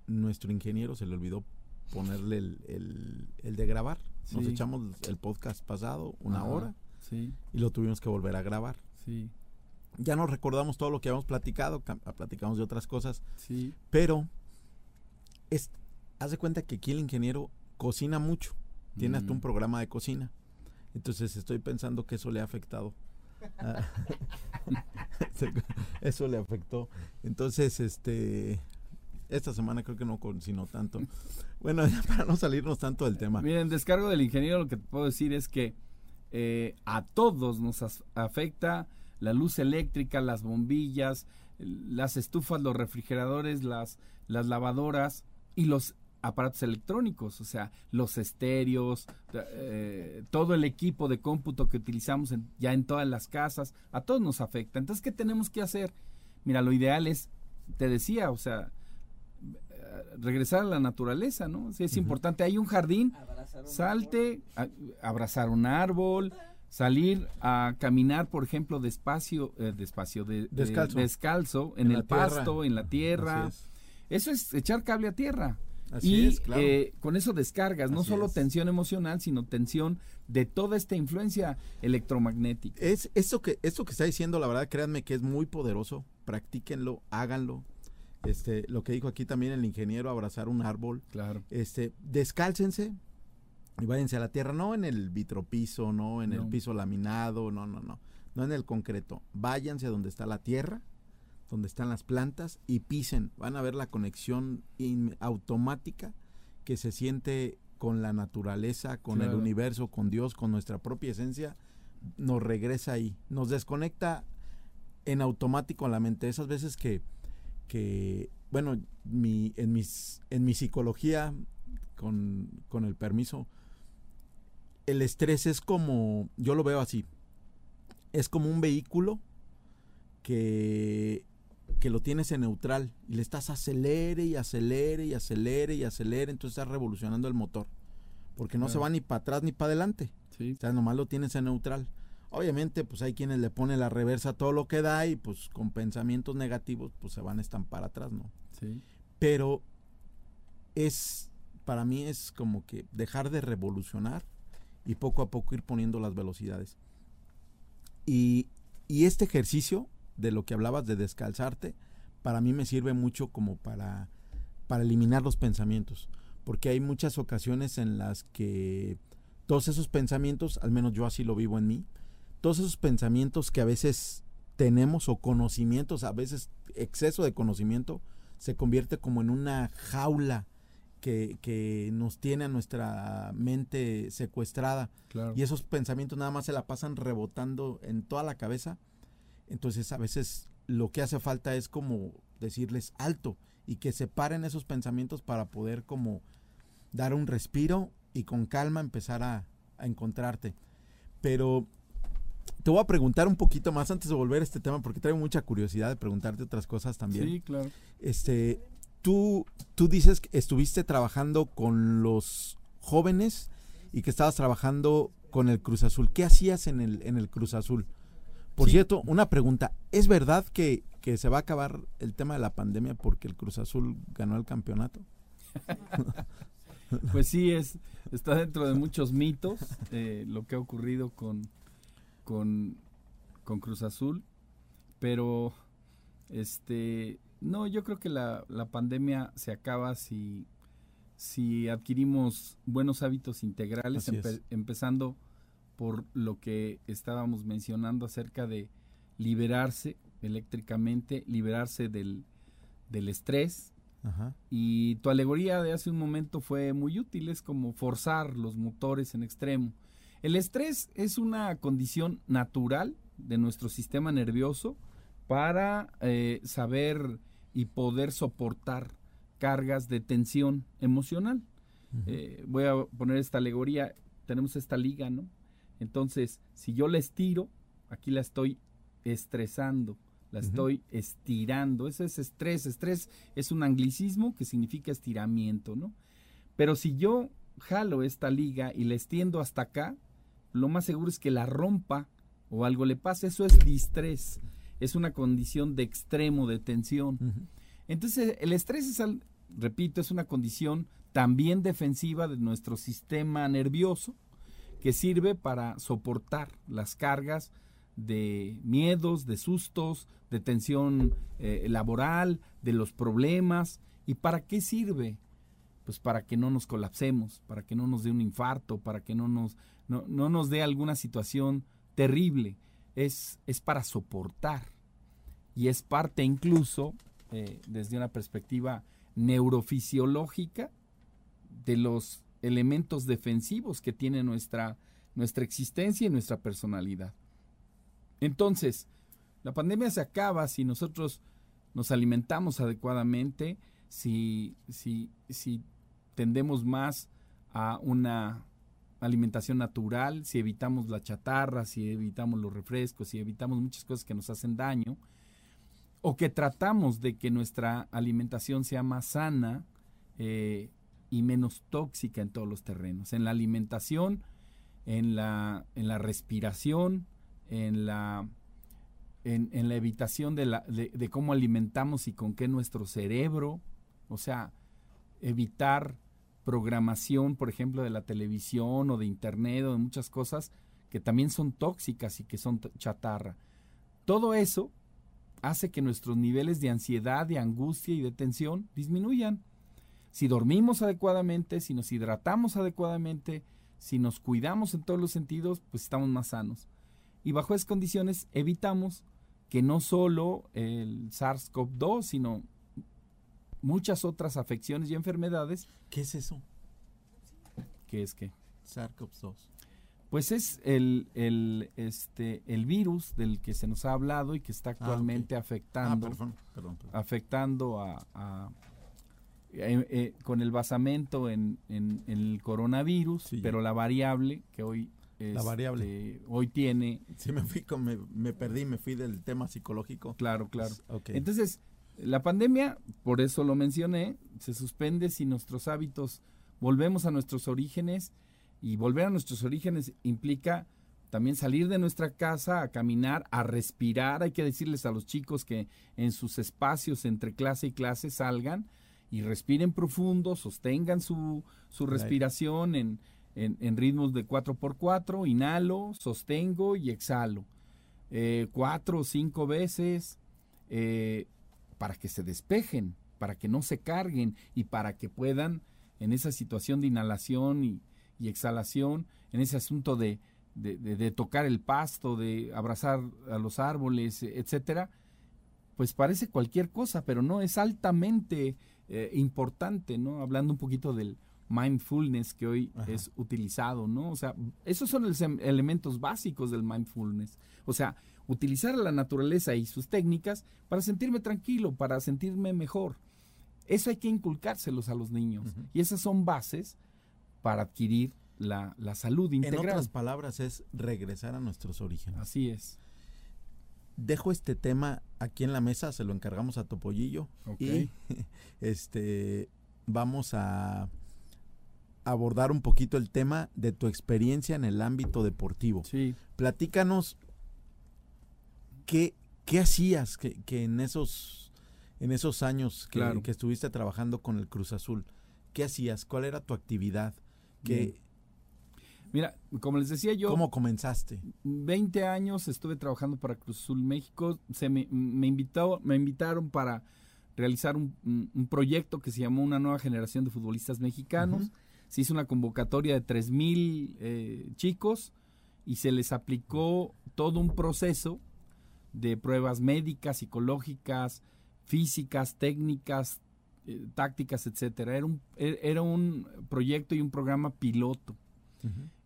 nuestro ingeniero se le olvidó ponerle el, el, de grabar. Nos echamos el podcast pasado, una hora, y lo tuvimos que volver a grabar. Ya no recordamos todo lo que habíamos platicado, platicamos de otras cosas, pero es, haz de cuenta que aquí el ingeniero cocina mucho, tiene hasta un mm. programa de cocina. Entonces estoy pensando que eso le ha afectado. eso le afectó. Entonces, este, esta semana creo que no cocinó tanto. Bueno, para no salirnos tanto del tema. Miren, descargo del ingeniero, lo que te puedo decir es que eh, a todos nos afecta la luz eléctrica, las bombillas, las estufas, los refrigeradores, las, las lavadoras y los aparatos electrónicos, o sea, los estéreos, eh, todo el equipo de cómputo que utilizamos ya en todas las casas, a todos nos afecta. Entonces, ¿qué tenemos que hacer? Mira, lo ideal es, te decía, o sea, regresar a la naturaleza, ¿no? Si es importante, hay un jardín, salte, abrazar un árbol, salir a caminar, por ejemplo, despacio, eh, despacio, de, descalzo. en, el pasto, en la tierra. Eso es echar cable a tierra. y eh, con eso descargas no solo tensión emocional, sino tensión de toda esta influencia electromagnética. Es eso que, esto que está diciendo, la verdad, créanme que es muy poderoso. Practíquenlo, háganlo. Este, lo que dijo aquí también el ingeniero, abrazar un árbol. Claro. Este, descálcense y váyanse a la tierra, no en el vitropiso, no en el piso laminado, no, no, no, no en el concreto. Váyanse a donde está la tierra donde están las plantas y pisen. Van a ver la conexión automática que se siente con la naturaleza, con el universo, con Dios, con nuestra propia esencia. Nos regresa ahí, nos desconecta en automático la mente. Esas veces que, que bueno, mi, en, mis, en mi psicología, con, con el permiso, el estrés es como, yo lo veo así, es como un vehículo que que lo tienes en neutral y le estás acelere y acelere y acelere y acelere, entonces estás revolucionando el motor. Porque no se va ni para atrás ni para adelante. Sí. O sea, nomás lo tienes en neutral. Obviamente, pues hay quienes le ponen la reversa a todo lo que da y pues con pensamientos negativos pues se van a estampar atrás, ¿no? Sí. Pero es, para mí es como que dejar de revolucionar y poco a poco ir poniendo las velocidades. Y, y este ejercicio de lo que hablabas de descalzarte, para mí me sirve mucho como para, para eliminar los pensamientos. Porque hay muchas ocasiones en las que todos esos pensamientos, al menos yo así lo vivo en mí, todos esos pensamientos que a veces tenemos o conocimientos, a veces exceso de conocimiento, se convierte como en una jaula que, que nos tiene a nuestra mente secuestrada. Y esos pensamientos nada más se la pasan rebotando en toda la cabeza entonces a veces lo que hace falta es como decirles alto y que se paren esos pensamientos para poder como dar un respiro y con calma empezar a, encontrarte. Pero te voy a preguntar un poquito más antes de volver a este tema porque traigo mucha curiosidad de preguntarte otras cosas también. Sí, claro. Este, tú, tú dices que estuviste trabajando con los jóvenes y que estabas trabajando con el Cruz Azul. ¿Qué hacías en el, en el Cruz Azul? Por cierto, una pregunta. ¿Es verdad que, se va a acabar el tema de la pandemia porque el Cruz Azul ganó el campeonato? pues sí, es, está dentro de muchos mitos eh, lo que ha ocurrido con, con, Cruz Azul. Pero, este, no, yo creo que la, pandemia se acaba si, si adquirimos buenos hábitos integrales, empezando por lo que estábamos mencionando acerca de liberarse eléctricamente, liberarse del, estrés. Y tu alegoría de hace un momento fue muy útil, es como forzar los motores en extremo. El estrés es una condición natural de nuestro sistema nervioso para eh, saber y poder soportar cargas de tensión emocional. Eh, voy a poner esta alegoría, tenemos esta liga, ¿no? Entonces, si yo la estiro, aquí la estoy estresando, la estoy estirando. Ese es estrés. Estrés es un anglicismo que significa estiramiento, ¿no? Pero si yo jalo esta liga y la extiendo hasta acá, lo más seguro es que la rompa o algo le pase. Eso es distrés. Es una condición de extremo de tensión. Entonces, el estrés es, repito, es una condición también defensiva de nuestro sistema nervioso que sirve para soportar las cargas de miedos, de sustos, de tensión eh, laboral, de los problemas. ¿Y para qué sirve? Pues para que no nos colapsemos, para que no nos dé un infarto, para que no nos, no, nos dé alguna situación terrible. Es, es, para soportar. Y es parte incluso, eh, desde una perspectiva neurofisiológica, de los elementos defensivos que tiene nuestra, nuestra existencia y nuestra personalidad. Entonces, la pandemia se acaba si nosotros nos alimentamos adecuadamente, si, si, si tendemos más a una alimentación natural, si evitamos la chatarra, si evitamos los refrescos, si evitamos muchas cosas que nos hacen daño, o que tratamos de que nuestra alimentación sea más sana, eh, y menos tóxica en todos los terrenos. En la alimentación, en la, en la respiración, en la, en, la evitación de, la, de, cómo alimentamos y con qué nuestro cerebro. O sea, evitar programación, por ejemplo, de la televisión o de internet o de muchas cosas que también son tóxicas y que son chatarra. Todo eso hace que nuestros niveles de ansiedad, de angustia y de tensión disminuyan. Si dormimos adecuadamente, si nos hidratamos adecuadamente, si nos cuidamos en todos los sentidos, pues estamos más sanos. Y bajo esas condiciones evitamos que no solo el SARS-CoV-2, sino muchas otras afecciones y enfermedades. ¿Qué es eso? ¿Qué es qué? SARS-CoV-2. Pues es el, el, este, el virus del que se nos ha hablado y que está ah, actualmente afectando, ah, afectando a, eh, eh, con el basamento en, en, el coronavirus, pero la variable que hoy la variable. Este, hoy tiene. Sí, me, fui me, me, perdí, me fui del tema psicológico. Claro, claro. Entonces, la pandemia, por eso lo mencioné, se suspende si nuestros hábitos volvemos a nuestros orígenes y volver a nuestros orígenes implica también salir de nuestra casa a caminar, a respirar. Hay que decirles a los chicos que en sus espacios entre clase y clase salgan y respiren profundo, sostengan su, su respiración en, en, ritmos de 4x4, inhalo, sostengo y exhalo. Eh, cuatro o cinco veces eh, para que se despejen, para que no se carguen y para que puedan en esa situación de inhalación y, exhalación, en ese asunto de, de, tocar el pasto, de abrazar a los árboles, etcétera, pues parece cualquier cosa, pero no es altamente eh, importante, ¿no? Hablando un poquito del mindfulness que hoy es utilizado, ¿no? O sea, esos son los em, elementos básicos del mindfulness. O sea, utilizar la naturaleza y sus técnicas para sentirme tranquilo, para sentirme mejor. Eso hay que inculcárselos a los niños. Y esas son bases para adquirir la, salud integral. En otras palabras, es regresar a nuestros orígenes. Así es. Dejo este tema aquí en la mesa, se lo encargamos a Topollillo. Y este vamos a abordar un poquito el tema de tu experiencia en el ámbito deportivo. Sí. Platícanos qué, qué hacías que, en esos en esos años que, que, estuviste trabajando con el Cruz Azul. ¿Qué hacías? ¿Cuál era tu actividad? ¿Qué, Mira, como les decía yo... ¿Cómo comenzaste? 20 años estuve trabajando para Cruz Azul México. Se me, me, invitó, me invitaron para realizar un, proyecto que se llamó Una nueva generación de futbolistas mexicanos se hizo una convocatoria de 3.000 eh, chicos y se les aplicó todo un proceso de pruebas médicas, psicológicas, físicas, técnicas, eh, tácticas, etcétera. Era un, e, era un proyecto y un programa piloto.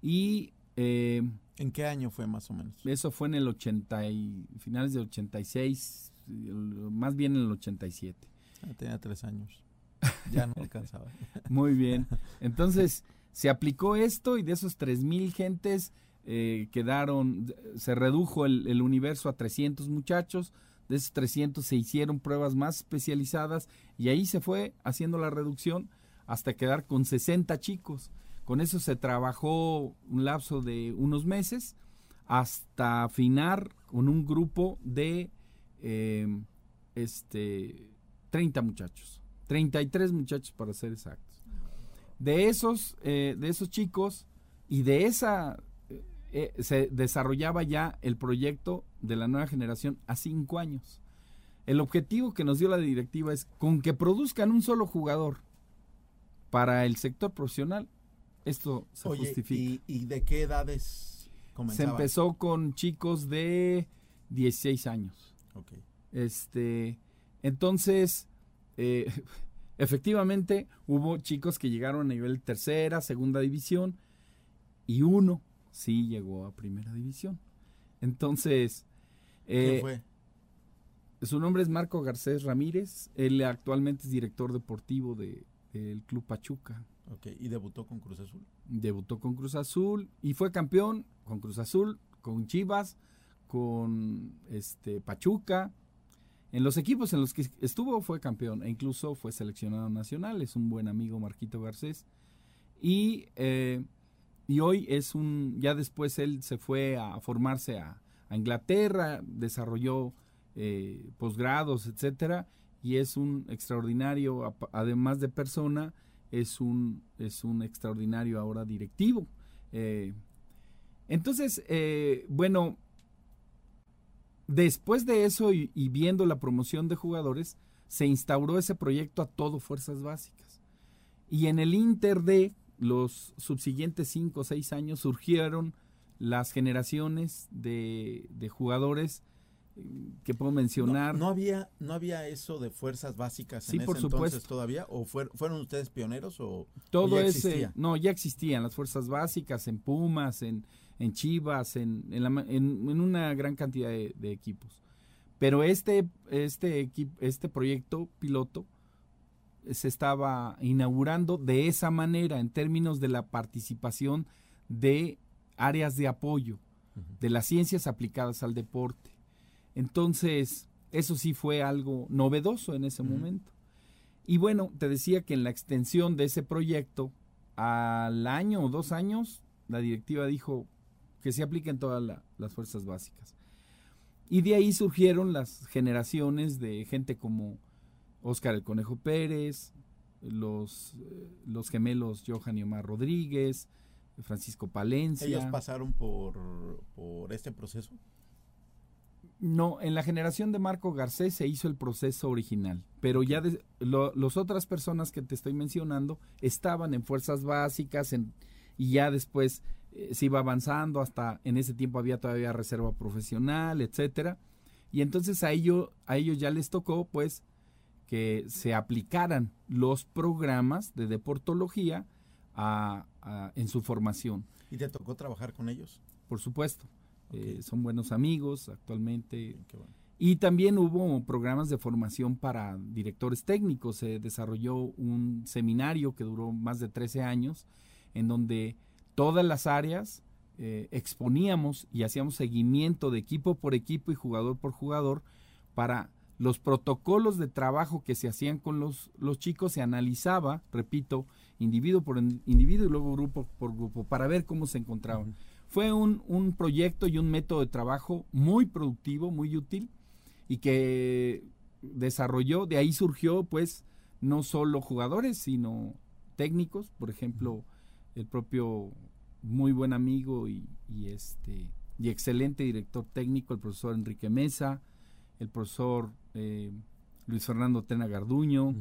Y eh, ¿En qué año fue más o menos? Eso fue en el 80 y finales del 86, más bien en el 87. Ah, tenía tres años. Ya no alcanzaba. Muy bien. Entonces, se aplicó esto y de esos 3.000 gentes eh, quedaron, se redujo el, universo a 300 muchachos, de esos 300 se hicieron pruebas más especializadas y ahí se fue haciendo la reducción hasta quedar con 60 chicos. Con eso se trabajó un lapso de unos meses hasta afinar con un grupo de eh, este, 30 muchachos. 33 muchachos para ser exactos. De esos, eh, de esos chicos y de esa eh, se desarrollaba ya el proyecto de la nueva generación a cinco años. El objetivo que nos dio la directiva es con que produzcan un solo jugador para el sector profesional, esto se justifica. ¿y, de qué edades comenzaban? Se empezó con chicos de 16 años. Este, entonces, eh, efectivamente hubo chicos que llegaron a nivel tercera, segunda división y uno sí llegó a primera división. Entonces, eh, fue? Su nombre es Marco Garcés Ramírez. Él actualmente es director deportivo del de, Club Pachuca. ¿y debutó con Cruz Azul? Debutó con Cruz Azul y fue campeón con Cruz Azul, con Chivas, con este Pachuca, en los equipos en los que estuvo fue campeón e incluso fue seleccionado nacional. Es un buen amigo Marquito Garcés. Y, eh, y hoy es un, ya después él se fue a formarse a, Inglaterra, desarrolló eh, posgrados, etcétera, y es un extraordinario, además de persona, es un, es un extraordinario ahora directivo. Eh, entonces, eh, bueno, después de eso y, viendo la promoción de jugadores, se instauró ese proyecto a todo Fuerzas Básicas. Y en el Inter de los subsiguientes cinco o seis años surgieron las generaciones de, de jugadores que puedo mencionar. No, había no había eso de fuerzas básicas en por ese entonces todavía o fueron ustedes pioneros o todo ese no ya existían las fuerzas básicas en Pumas en, en Chivas en, en, una gran cantidad de, equipos. Pero este este este proyecto piloto se estaba inaugurando de esa manera en términos de la participación de áreas de apoyo de las ciencias aplicadas al deporte entonces, eso sí fue algo novedoso en ese momento. Y bueno, te decía que en la extensión de ese proyecto, al año o dos años, la directiva dijo que se apliquen todas las fuerzas básicas. Y de ahí surgieron las generaciones de gente como Óscar el Conejo Pérez, los, eh, los gemelos Johan y Omar Rodríguez, Francisco Palencia. ¿Ellos pasaron por, por este proceso? No, en la generación de Marco Garcés se hizo el proceso original, pero ya las otras personas que te estoy mencionando estaban en fuerzas básicas y ya después eh, se iba avanzando hasta en ese tiempo había todavía reserva profesional, etcétera. Y entonces a ello, a ellos ya les tocó pues que se aplicaran los programas de deportología en su formación. ¿Y te tocó trabajar con ellos? Por supuesto. Eh, son buenos amigos actualmente. Y también hubo programas de formación para directores técnicos. Se desarrolló un seminario que duró más de 13 años, en donde todas las áreas eh, exponíamos y hacíamos seguimiento de equipo por equipo y jugador por jugador para los protocolos de trabajo que se hacían con los, los chicos, se analizaba, repito, individuo por individuo y luego grupo por grupo, para ver cómo se encontraban. Fue un, proyecto y un método de trabajo muy productivo, muy útil y que desarrolló, de ahí surgió pues no solo jugadores, sino técnicos, por ejemplo, el propio muy buen amigo y, este y excelente director técnico, el profesor Enrique Mesa, el profesor eh, Luis Fernando Tena Garduño,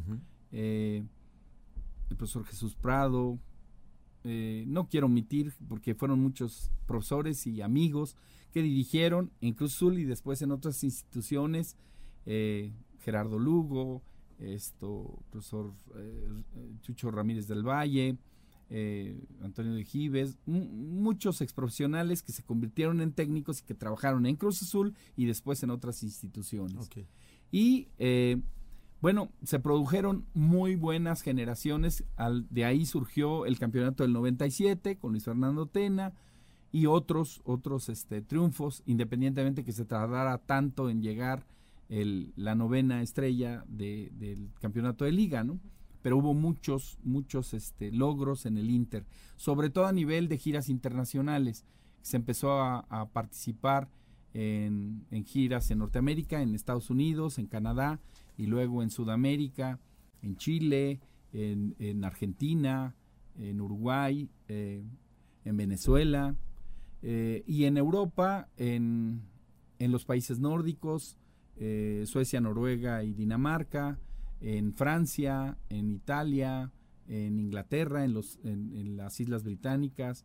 eh, el profesor Jesús Prado, eh, no quiero omitir porque fueron muchos profesores y amigos que dirigieron en Cruz Azul y después en otras instituciones, eh, Gerardo Lugo, esto, profesor eh, Chucho Ramírez del Valle, Antonio de Gives, muchos exprofesionales que se convirtieron en técnicos y que trabajaron en Cruz Azul y después en otras instituciones. Y bueno, se produjeron muy buenas generaciones, de ahí surgió el campeonato del 97 con Luis Fernando Tena y otros, otros este, triunfos, independientemente que se tardara tanto en llegar la novena estrella del campeonato de liga, ¿no? Pero hubo muchos, muchos este, logros en el Inter, sobre todo a nivel de giras internacionales. Se empezó a, participar en, en giras en Norteamérica, en Estados Unidos, en Canadá, y luego en Sudamérica, en Chile, en, Argentina, en Uruguay, eh, en Venezuela eh, y en Europa, en, los países nórdicos, eh, Suecia, Noruega y Dinamarca, en Francia, en Italia, en Inglaterra, en, los, en las Islas Británicas,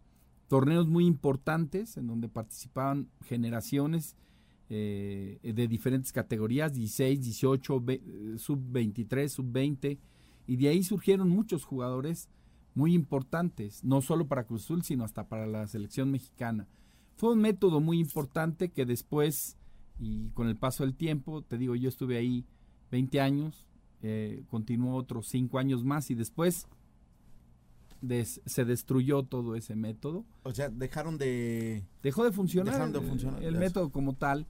torneos muy importantes en donde participaban generaciones eh, de diferentes categorías, 16, 18, sub 23, sub 20, y de ahí surgieron muchos jugadores muy importantes, no solo para Cruz Azul, sino hasta para la selección mexicana. Fue un método muy importante que después, y con el paso del tiempo, te digo, yo estuve ahí 20 años, eh, continuó otros 5 años más y después se destruyó todo ese método. O sea, dejaron de... Dejó de funcionar, el método como tal.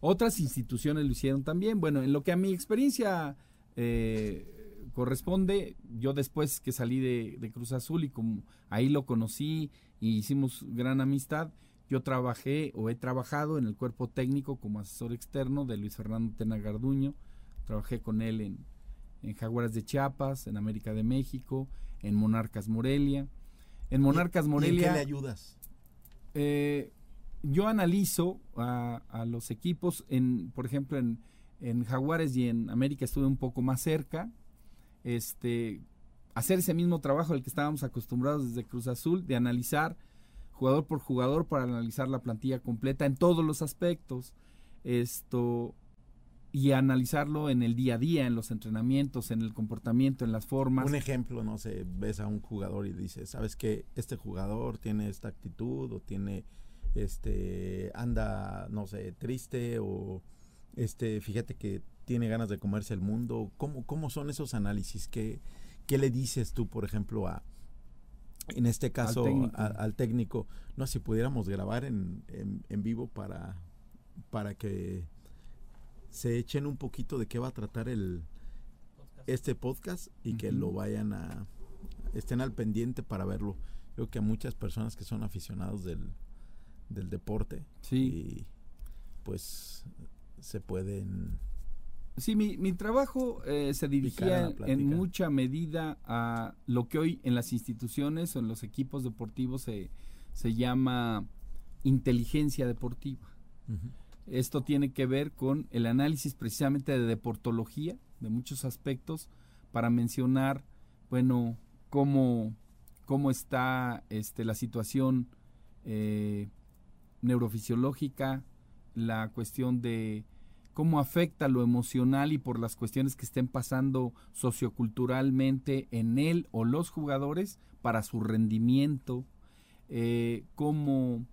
Otras instituciones lo hicieron también. Bueno, en lo que a mi experiencia eh, corresponde, yo después que salí de, Cruz Azul y como ahí lo conocí y hicimos gran amistad, yo trabajé o he trabajado en el cuerpo técnico como asesor externo de Luis Fernando Tena Garduño, trabajé con él en, en Jaguares de Chiapas, en América de México, en Monarcas Morelia. En Monarcas Morelia... ¿Y en qué le ayudas? Eh, yo analizo a, a, los equipos, en, por ejemplo, en, en Jaguares y en América estuve un poco más cerca, este, hacer ese mismo trabajo al que estábamos acostumbrados desde Cruz Azul, de analizar jugador por jugador para analizar la plantilla completa en todos los aspectos. Esto y analizarlo en el día a día, en los entrenamientos, en el comportamiento, en las formas. Un ejemplo, no sé, ves a un jugador y dices, ¿sabes qué? Este jugador tiene esta actitud o tiene, este, anda, no sé, triste o, este, fíjate que tiene ganas de comerse el mundo. ¿Cómo, cómo son esos análisis? ¿Qué, ¿Qué le dices tú, por ejemplo, a, en este caso, al técnico? no, si pudiéramos grabar en, en, vivo para, para que se echen un poquito de qué va a tratar el este podcast y que lo vayan a estén al pendiente para verlo. Creo que a muchas personas que son aficionados del, del deporte sí. pues se pueden Sí, mi, mi trabajo eh, se dirigía en mucha medida a lo que hoy en las instituciones o en los equipos deportivos se, se llama inteligencia deportiva. Esto tiene que ver con el análisis precisamente de deportología, de muchos aspectos, para mencionar, bueno, cómo, cómo está este, la situación eh, neurofisiológica, la cuestión de cómo afecta lo emocional y por las cuestiones que estén pasando socioculturalmente en él o los jugadores para su rendimiento, eh, cómo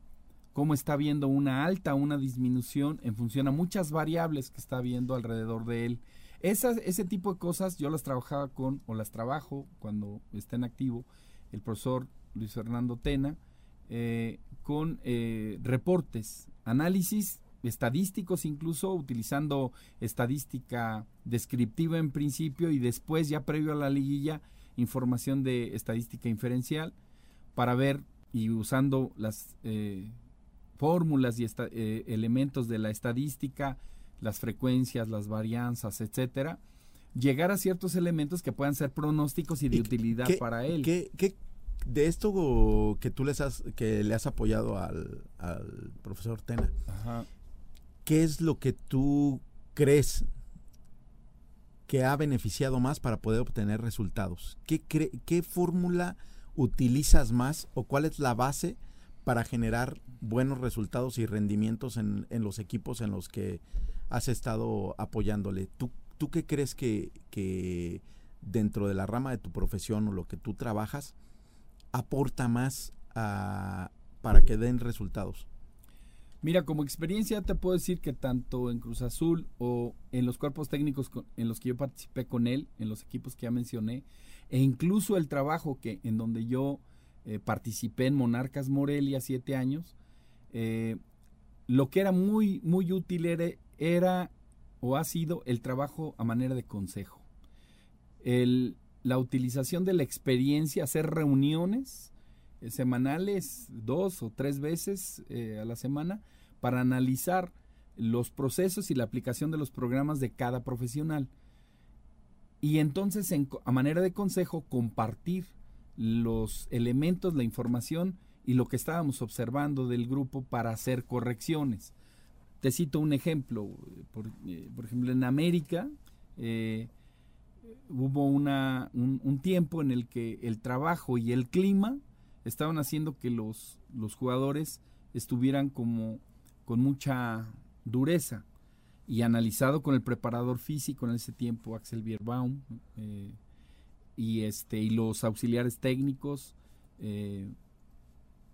cómo está viendo una alta una disminución en función a muchas variables que está viendo alrededor de él. Esas, ese tipo de cosas yo las trabajaba con, o las trabajo cuando está en activo, el profesor Luis Fernando Tena, eh, con eh, reportes, análisis estadísticos incluso, utilizando estadística descriptiva en principio y después ya previo a la liguilla, información de estadística inferencial para ver y usando las eh, fórmulas y eh, elementos de la estadística, las frecuencias, las varianzas, etcétera, llegar a ciertos elementos que puedan ser pronósticos y de utilidad para él. ¿qué, de esto que tú les has, que le has apoyado al, profesor Tena, ¿qué es lo que tú crees que ha beneficiado más para poder obtener resultados? ¿Qué, qué fórmula utilizas más o cuál es la base para generar buenos resultados y rendimientos en, en, los equipos en los que has estado apoyándole. ¿Tú, tú qué crees que, que, dentro de la rama de tu profesión o lo que tú trabajas aporta más para que den resultados? Mira, como experiencia te puedo decir que tanto en Cruz Azul o en los cuerpos técnicos en los que yo participé con él, en los equipos que ya mencioné, e incluso el trabajo que en donde yo eh, participé en Monarcas Morelia siete años, eh, lo que era muy, muy útil era, o ha sido el trabajo a manera de consejo. El, la utilización de la experiencia, hacer reuniones eh, semanales, dos o tres veces a la semana, para analizar los procesos y la aplicación de los programas de cada profesional. Y entonces, a manera de consejo, compartir los elementos, la información y lo que estábamos observando del grupo para hacer correcciones. Te cito un ejemplo, por, eh, ejemplo en América eh, hubo una, un, tiempo en el que el trabajo y el clima estaban haciendo que los, los jugadores estuvieran como con mucha dureza y analizado con el preparador físico en ese tiempo, Axel Bierbaum, eh, y este y los auxiliares técnicos eh,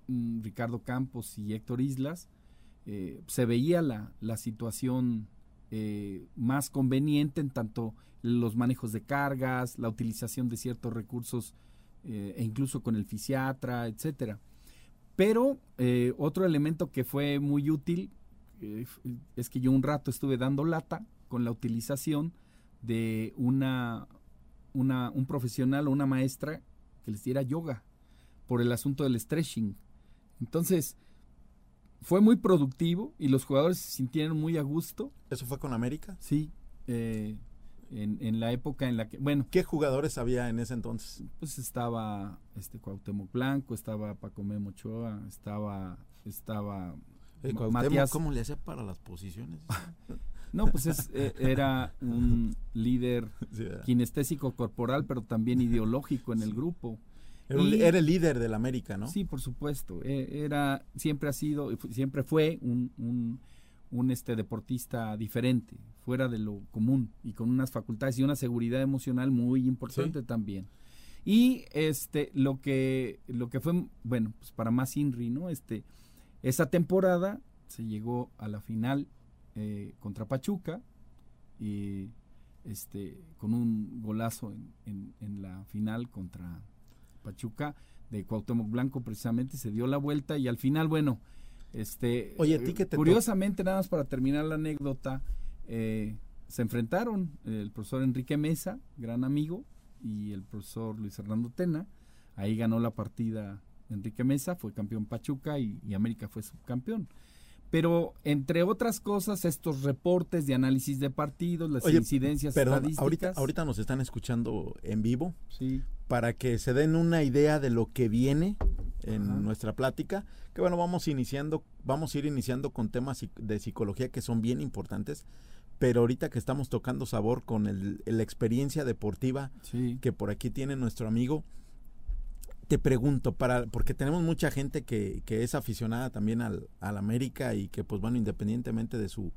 mm, Ricardo Campos y Héctor Islas eh, se veía la, la situación eh, más conveniente en tanto los manejos de cargas la utilización de ciertos recursos e incluso con el fisiatra etcétera. Pero otro elemento que fue muy útil es que yo un rato estuve dando lata con la utilización de una un profesional o una maestra que les diera yoga por el asunto del stretching. Entonces, fue muy productivo y los jugadores se sintieron muy a gusto. ¿Eso fue con América? Sí. Eh, En, en, la época en la que, bueno. ¿Qué jugadores había en ese entonces? Pues estaba este Cuauhtémoc Blanco, estaba Paco Memo Ochoa, estaba, estaba eh, Matías. ¿Cómo le hacía para las posiciones? no, pues es, e, era un líder kinestésico corporal, pero también ideológico en el grupo. Era, el líder del América, ¿no? Sí, por supuesto. E, era, siempre ha sido, siempre fue un, un, este deportista diferente, fuera de lo común y con unas facultades y una seguridad emocional muy importante también. Y este, lo que, lo que fue, bueno, pues para más Inri, ¿no? Este, esa temporada se llegó a la final eh, contra Pachuca y este, con un golazo en, en la final contra Pachuca de Cuauhtémoc Blanco precisamente se dio la vuelta y al final, bueno, este, Oye, ¿a ti te curiosamente nada más para terminar la anécdota, eh, se enfrentaron el profesor Enrique Mesa, gran amigo, y el profesor Luis Hernando Tena. Ahí ganó la partida Enrique Mesa, fue campeón Pachuca y, y América fue subcampeón. Pero entre otras cosas, estos reportes de análisis de partidos, las incidencias estadísticas. Ahorita, ahorita nos están escuchando en vivo. Sí. Para que se den una idea de lo que viene en nuestra plática. Que bueno, vamos iniciando, vamos a ir iniciando con temas de psicología que son bien importantes. Pero ahorita que estamos tocando sabor con el, la experiencia deportiva que por aquí tiene nuestro amigo, te pregunto, para, porque tenemos mucha gente que, que es aficionada también al, al, América y que, pues bueno, independientemente de su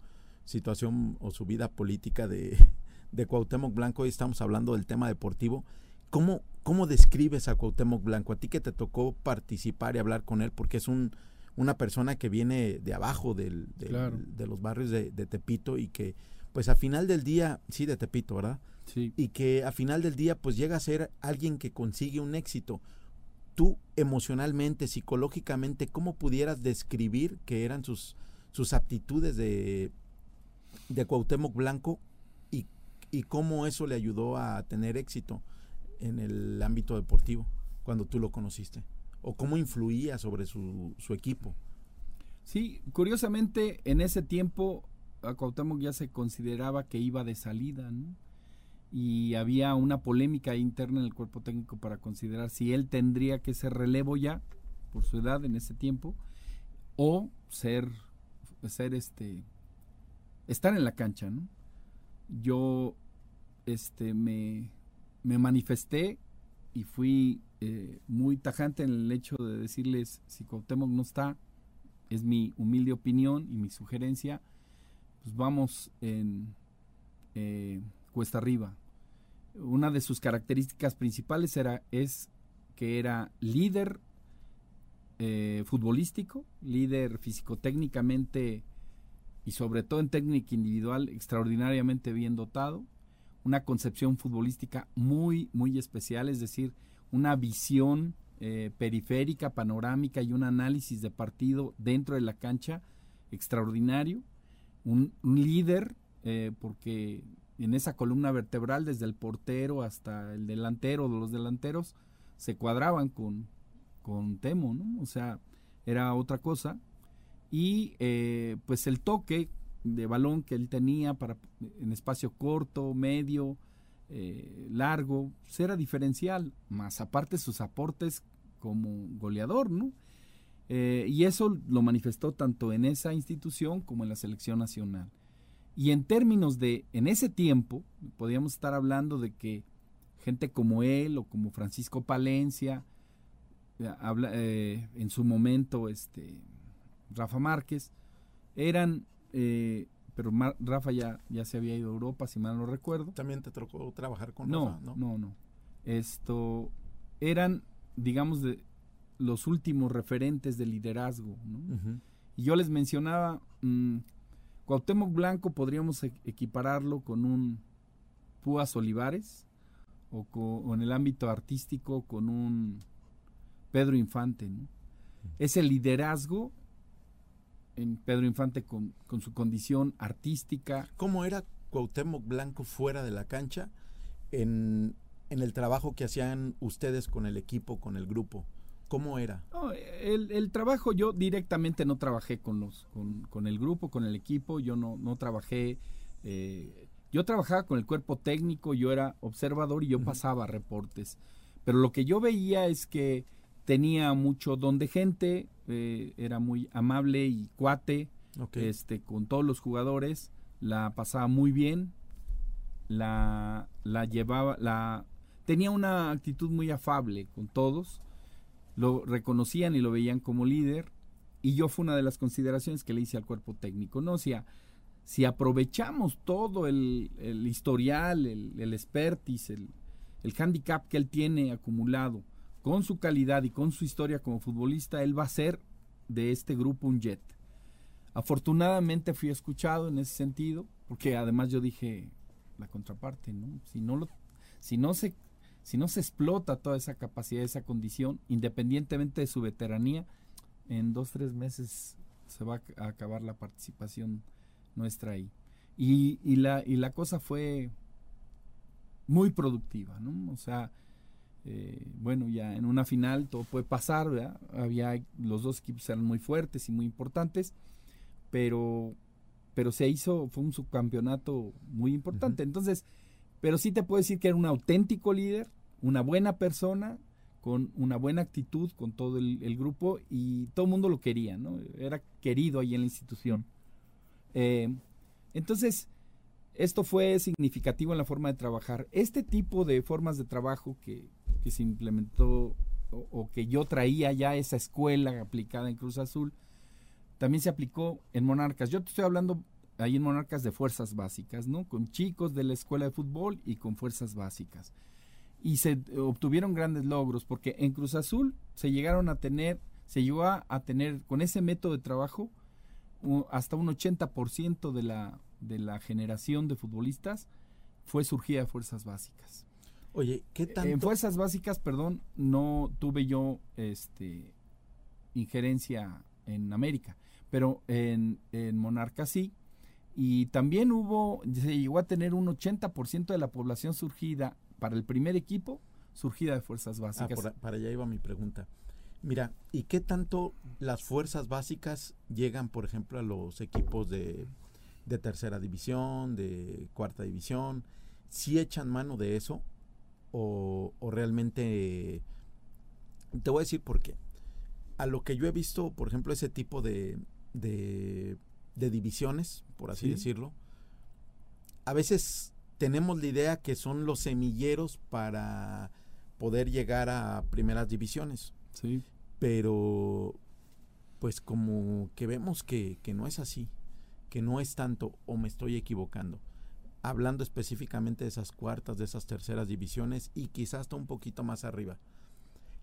situación o su vida política de, de Cuauhtémoc Blanco, hoy estamos hablando del tema deportivo. ¿Cómo, ¿Cómo describes a Cuauhtémoc Blanco? A ti que te tocó participar y hablar con él, porque es un, una persona que viene de abajo del, de los barrios de, de, Tepito y que, pues a final del día, sí, de Tepito, ¿verdad? Sí. Y que a final del día, pues llega a ser alguien que consigue un éxito tú emocionalmente, psicológicamente, cómo pudieras describir que eran sus, sus aptitudes de, de Cuauhtémoc Blanco y, y cómo eso le ayudó a tener éxito en el ámbito deportivo cuando tú lo conociste? ¿O cómo influía sobre su, su equipo? Sí, curiosamente en ese tiempo a Cuauhtémoc ya se consideraba que iba de salida, ¿no? Y había una polémica interna en el cuerpo técnico para considerar si él tendría que ser relevo ya por su edad en ese tiempo o ser ser este estar en la cancha ¿no? yo este me, me manifesté y fui eh, muy tajante en el hecho de decirles si Cuauhtémoc no está es mi humilde opinión y mi sugerencia pues vamos en eh, cuesta arriba. Una de sus características principales era, es que era líder eh, futbolístico, líder físico-técnicamente y sobre todo en técnica individual extraordinariamente bien dotado, una concepción futbolística muy, muy especial, es decir, una visión eh, periférica, panorámica y un análisis de partido dentro de la cancha extraordinario, un, líder, eh, porque en esa columna vertebral, desde el portero hasta el delantero, de los delanteros, se cuadraban con, con Temo, ¿no? O sea, era otra cosa. Y eh, pues el toque de balón que él tenía para en espacio corto, medio, eh, largo, pues era diferencial, más aparte sus aportes como goleador, ¿no? Eh, y eso lo manifestó tanto en esa institución como en la selección nacional. Y en términos de, en ese tiempo, podríamos estar hablando de que gente como él o como Francisco Palencia, eh, habla, eh, en su momento este, Rafa Márquez, eran, eh, pero Rafa ya, ya se había ido a Europa, si mal no recuerdo. ¿También te tocó trabajar con no, Rafa? No, no, no. Esto, eran, digamos, de los últimos referentes de liderazgo. ¿no? Y yo les mencionaba... Mm, Cuauhtémoc Blanco podríamos e-, equipararlo con un Púas Olivares o, en el ámbito artístico con un Pedro Infante. ¿no? Ese liderazgo en Pedro Infante con, su condición artística. ¿Cómo era Cuauhtémoc Blanco fuera de la cancha en, en el trabajo que hacían ustedes con el equipo, con el grupo? ¿Cómo era? el, trabajo, yo directamente no trabajé con, los, con, el grupo, con el equipo, yo no, no trabajé eh, Yo trabajaba con el cuerpo técnico, yo era observador y yo pasaba reportes. Pero lo que yo veía es que tenía mucho don de gente, eh, era muy amable y cuate este, con todos los jugadores, la pasaba muy bien, la, la llevaba, la tenía una actitud muy afable con todos, lo reconocían y lo veían como líder, y yo fue una de las consideraciones que le hice al cuerpo técnico, ¿no? Sea, si aprovechamos todo el, historial, el, el expertise, el, el handicap que él tiene acumulado, con su calidad y con su historia como futbolista, él va a ser de este grupo un jet. Afortunadamente fui escuchado en ese sentido, porque además yo dije la contraparte, ¿no? Si no lo, si no se, si no se explota toda esa capacidad, esa condición, independientemente de su veteranía, en dos tres meses se va a acabar la participación nuestra ahí. Y, y la, y la cosa fue muy productiva, ¿no? O sea, eh, bueno, ya en una final todo puede pasar, ¿verdad? Había, los dos equipos eran muy fuertes y muy importantes, pero, pero se hizo, fue un subcampeonato muy importante. Entonces, pero sí te puedo decir que era un auténtico líder, una buena persona, con una buena actitud con todo el, grupo y todo el mundo lo quería, ¿no? Era querido ahí en la institución. Eh, entonces, esto fue significativo en la forma de trabajar. Este tipo de formas de trabajo que, que se implementó o, que yo traía ya esa escuela aplicada en Cruz Azul, también se aplicó en Monarcas. Yo te estoy hablando ahí en Monarcas de fuerzas básicas, ¿no? Con chicos de la escuela de fútbol y con fuerzas básicas. Y se obtuvieron grandes logros porque en Cruz Azul se llegaron a tener, se llegó a, tener con ese método de trabajo hasta un 80% de la, de la generación de futbolistas fue surgida de fuerzas básicas. Oye, ¿qué tanto? En fuerzas básicas, perdón, no tuve yo este injerencia en América, pero en, en Monarca sí. Y también hubo, se llegó a tener un 80% de la población surgida para el primer equipo, surgida de fuerzas ah, básicas. para allá iba mi pregunta. Mira, ¿y qué tanto las fuerzas básicas llegan, por ejemplo, a los equipos de, de tercera división, de cuarta división? ¿Si echan mano de eso o, realmente... Te voy a decir por qué. A lo que yo he visto, por ejemplo, ese tipo de, de, divisiones, por así decirlo, a veces tenemos la idea que son los semilleros para poder llegar a primeras divisiones. Sí. Pero, pues como que vemos que, que no es así, que no es tanto, o me estoy equivocando hablando específicamente de esas cuartas, de esas terceras divisiones y quizás hasta un poquito más arriba.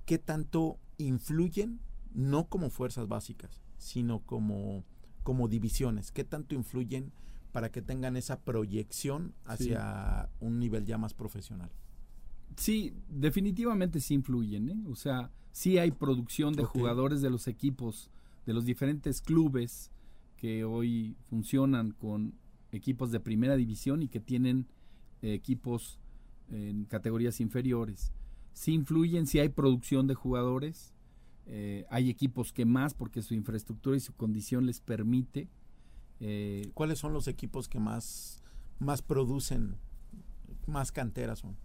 ¿Qué tanto influyen, no como fuerzas básicas, sino como, como divisiones? ¿Qué tanto influyen para que tengan esa proyección hacia un nivel ya más profesional? Sí, definitivamente sí influyen. ¿eh? O sea, sí hay producción de jugadores de los equipos, de los diferentes clubes que hoy funcionan con equipos de primera división y que tienen eh, equipos en categorías inferiores. Si influyen, si hay producción de jugadores, eh, hay equipos que más porque su infraestructura y su condición les permite. Eh, ¿Cuáles son los equipos que más, más producen, más canteras son?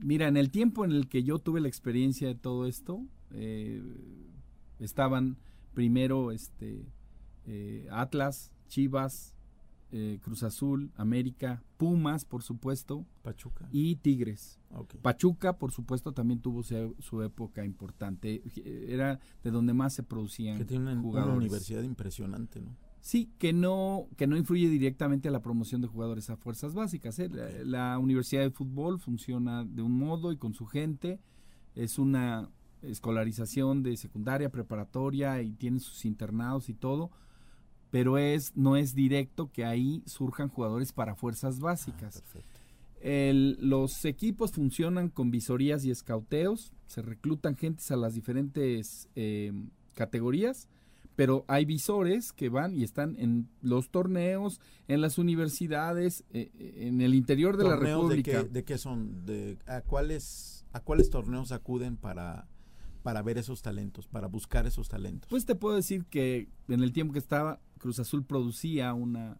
mira, en el tiempo en el que yo tuve la experiencia de todo esto, estaban primero este, Atlas, Chivas, eh, Cruz Azul, América, Pumas, por supuesto. Pachuca. Y Tigres. Pachuca, por supuesto, también tuvo su, época importante. Era de donde más se producían que tiene una, universidad impresionante, ¿no? Sí, que no, que no influye directamente a la promoción de jugadores a fuerzas básicas. ¿eh? la, Universidad de Fútbol funciona de un modo y con su gente. Es una escolarización de secundaria, preparatoria y tiene sus internados y todo pero es no es directo que ahí surjan jugadores para fuerzas básicas. Ah, los equipos funcionan con visorías y escauteos, se reclutan gentes a las diferentes eh, categorías, pero hay visores que van y están en los torneos, en las universidades, eh, eh, en el interior de la República. ¿De qué, son? De, a, cuáles, ¿A cuáles torneos acuden para, para ver esos talentos, para buscar esos talentos? Pues te puedo decir que en el tiempo que estaba Cruz Azul producía una,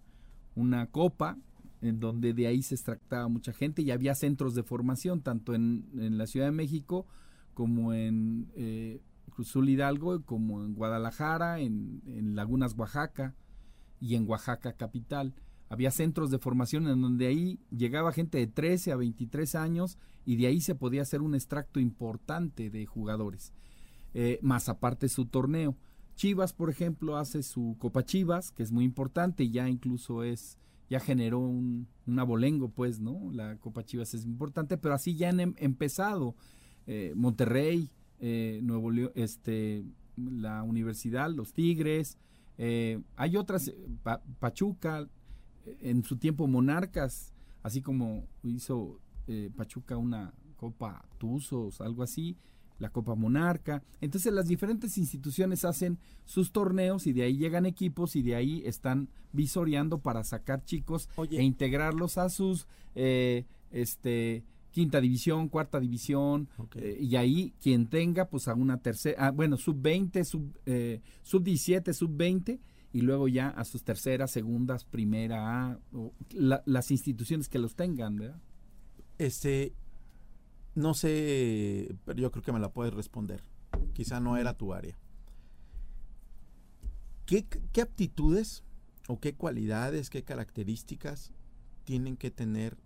una copa en donde de ahí se extractaba mucha gente y había centros de formación, tanto en, la Ciudad de México como en eh, Cruzul Hidalgo, como en Guadalajara, en, Lagunas, Oaxaca y en Oaxaca capital. Había centros de formación en donde ahí llegaba gente de 13 a 23 años y de ahí se podía hacer un extracto importante de jugadores, eh, más aparte su torneo. Chivas, por ejemplo, hace su Copa Chivas, que es muy importante, ya incluso es, ya generó un, abolengo, pues, ¿no? La Copa Chivas es importante, pero así ya han em, empezado. Eh, Monterrey, eh, Nuevo León, este, la Universidad, los Tigres, eh, hay otras, Pachuca, en su tiempo Monarcas, así como hizo Pachuca una Copa Tuzos, algo así, la Copa Monarca. Entonces las diferentes instituciones hacen sus torneos y de ahí llegan equipos y de ahí están visoreando para sacar chicos e integrarlos a sus eh, este quinta división, cuarta división, eh, y ahí quien tenga pues a una tercera, ah, bueno, sub 20, sub, eh, sub 17, sub 20, y luego ya a sus terceras, segundas, primera, las instituciones que los tengan, ¿verdad? Este, no sé, pero yo creo que me la puedes responder. Quizá no era tu área. ¿Qué, aptitudes o qué cualidades, qué características tienen que tener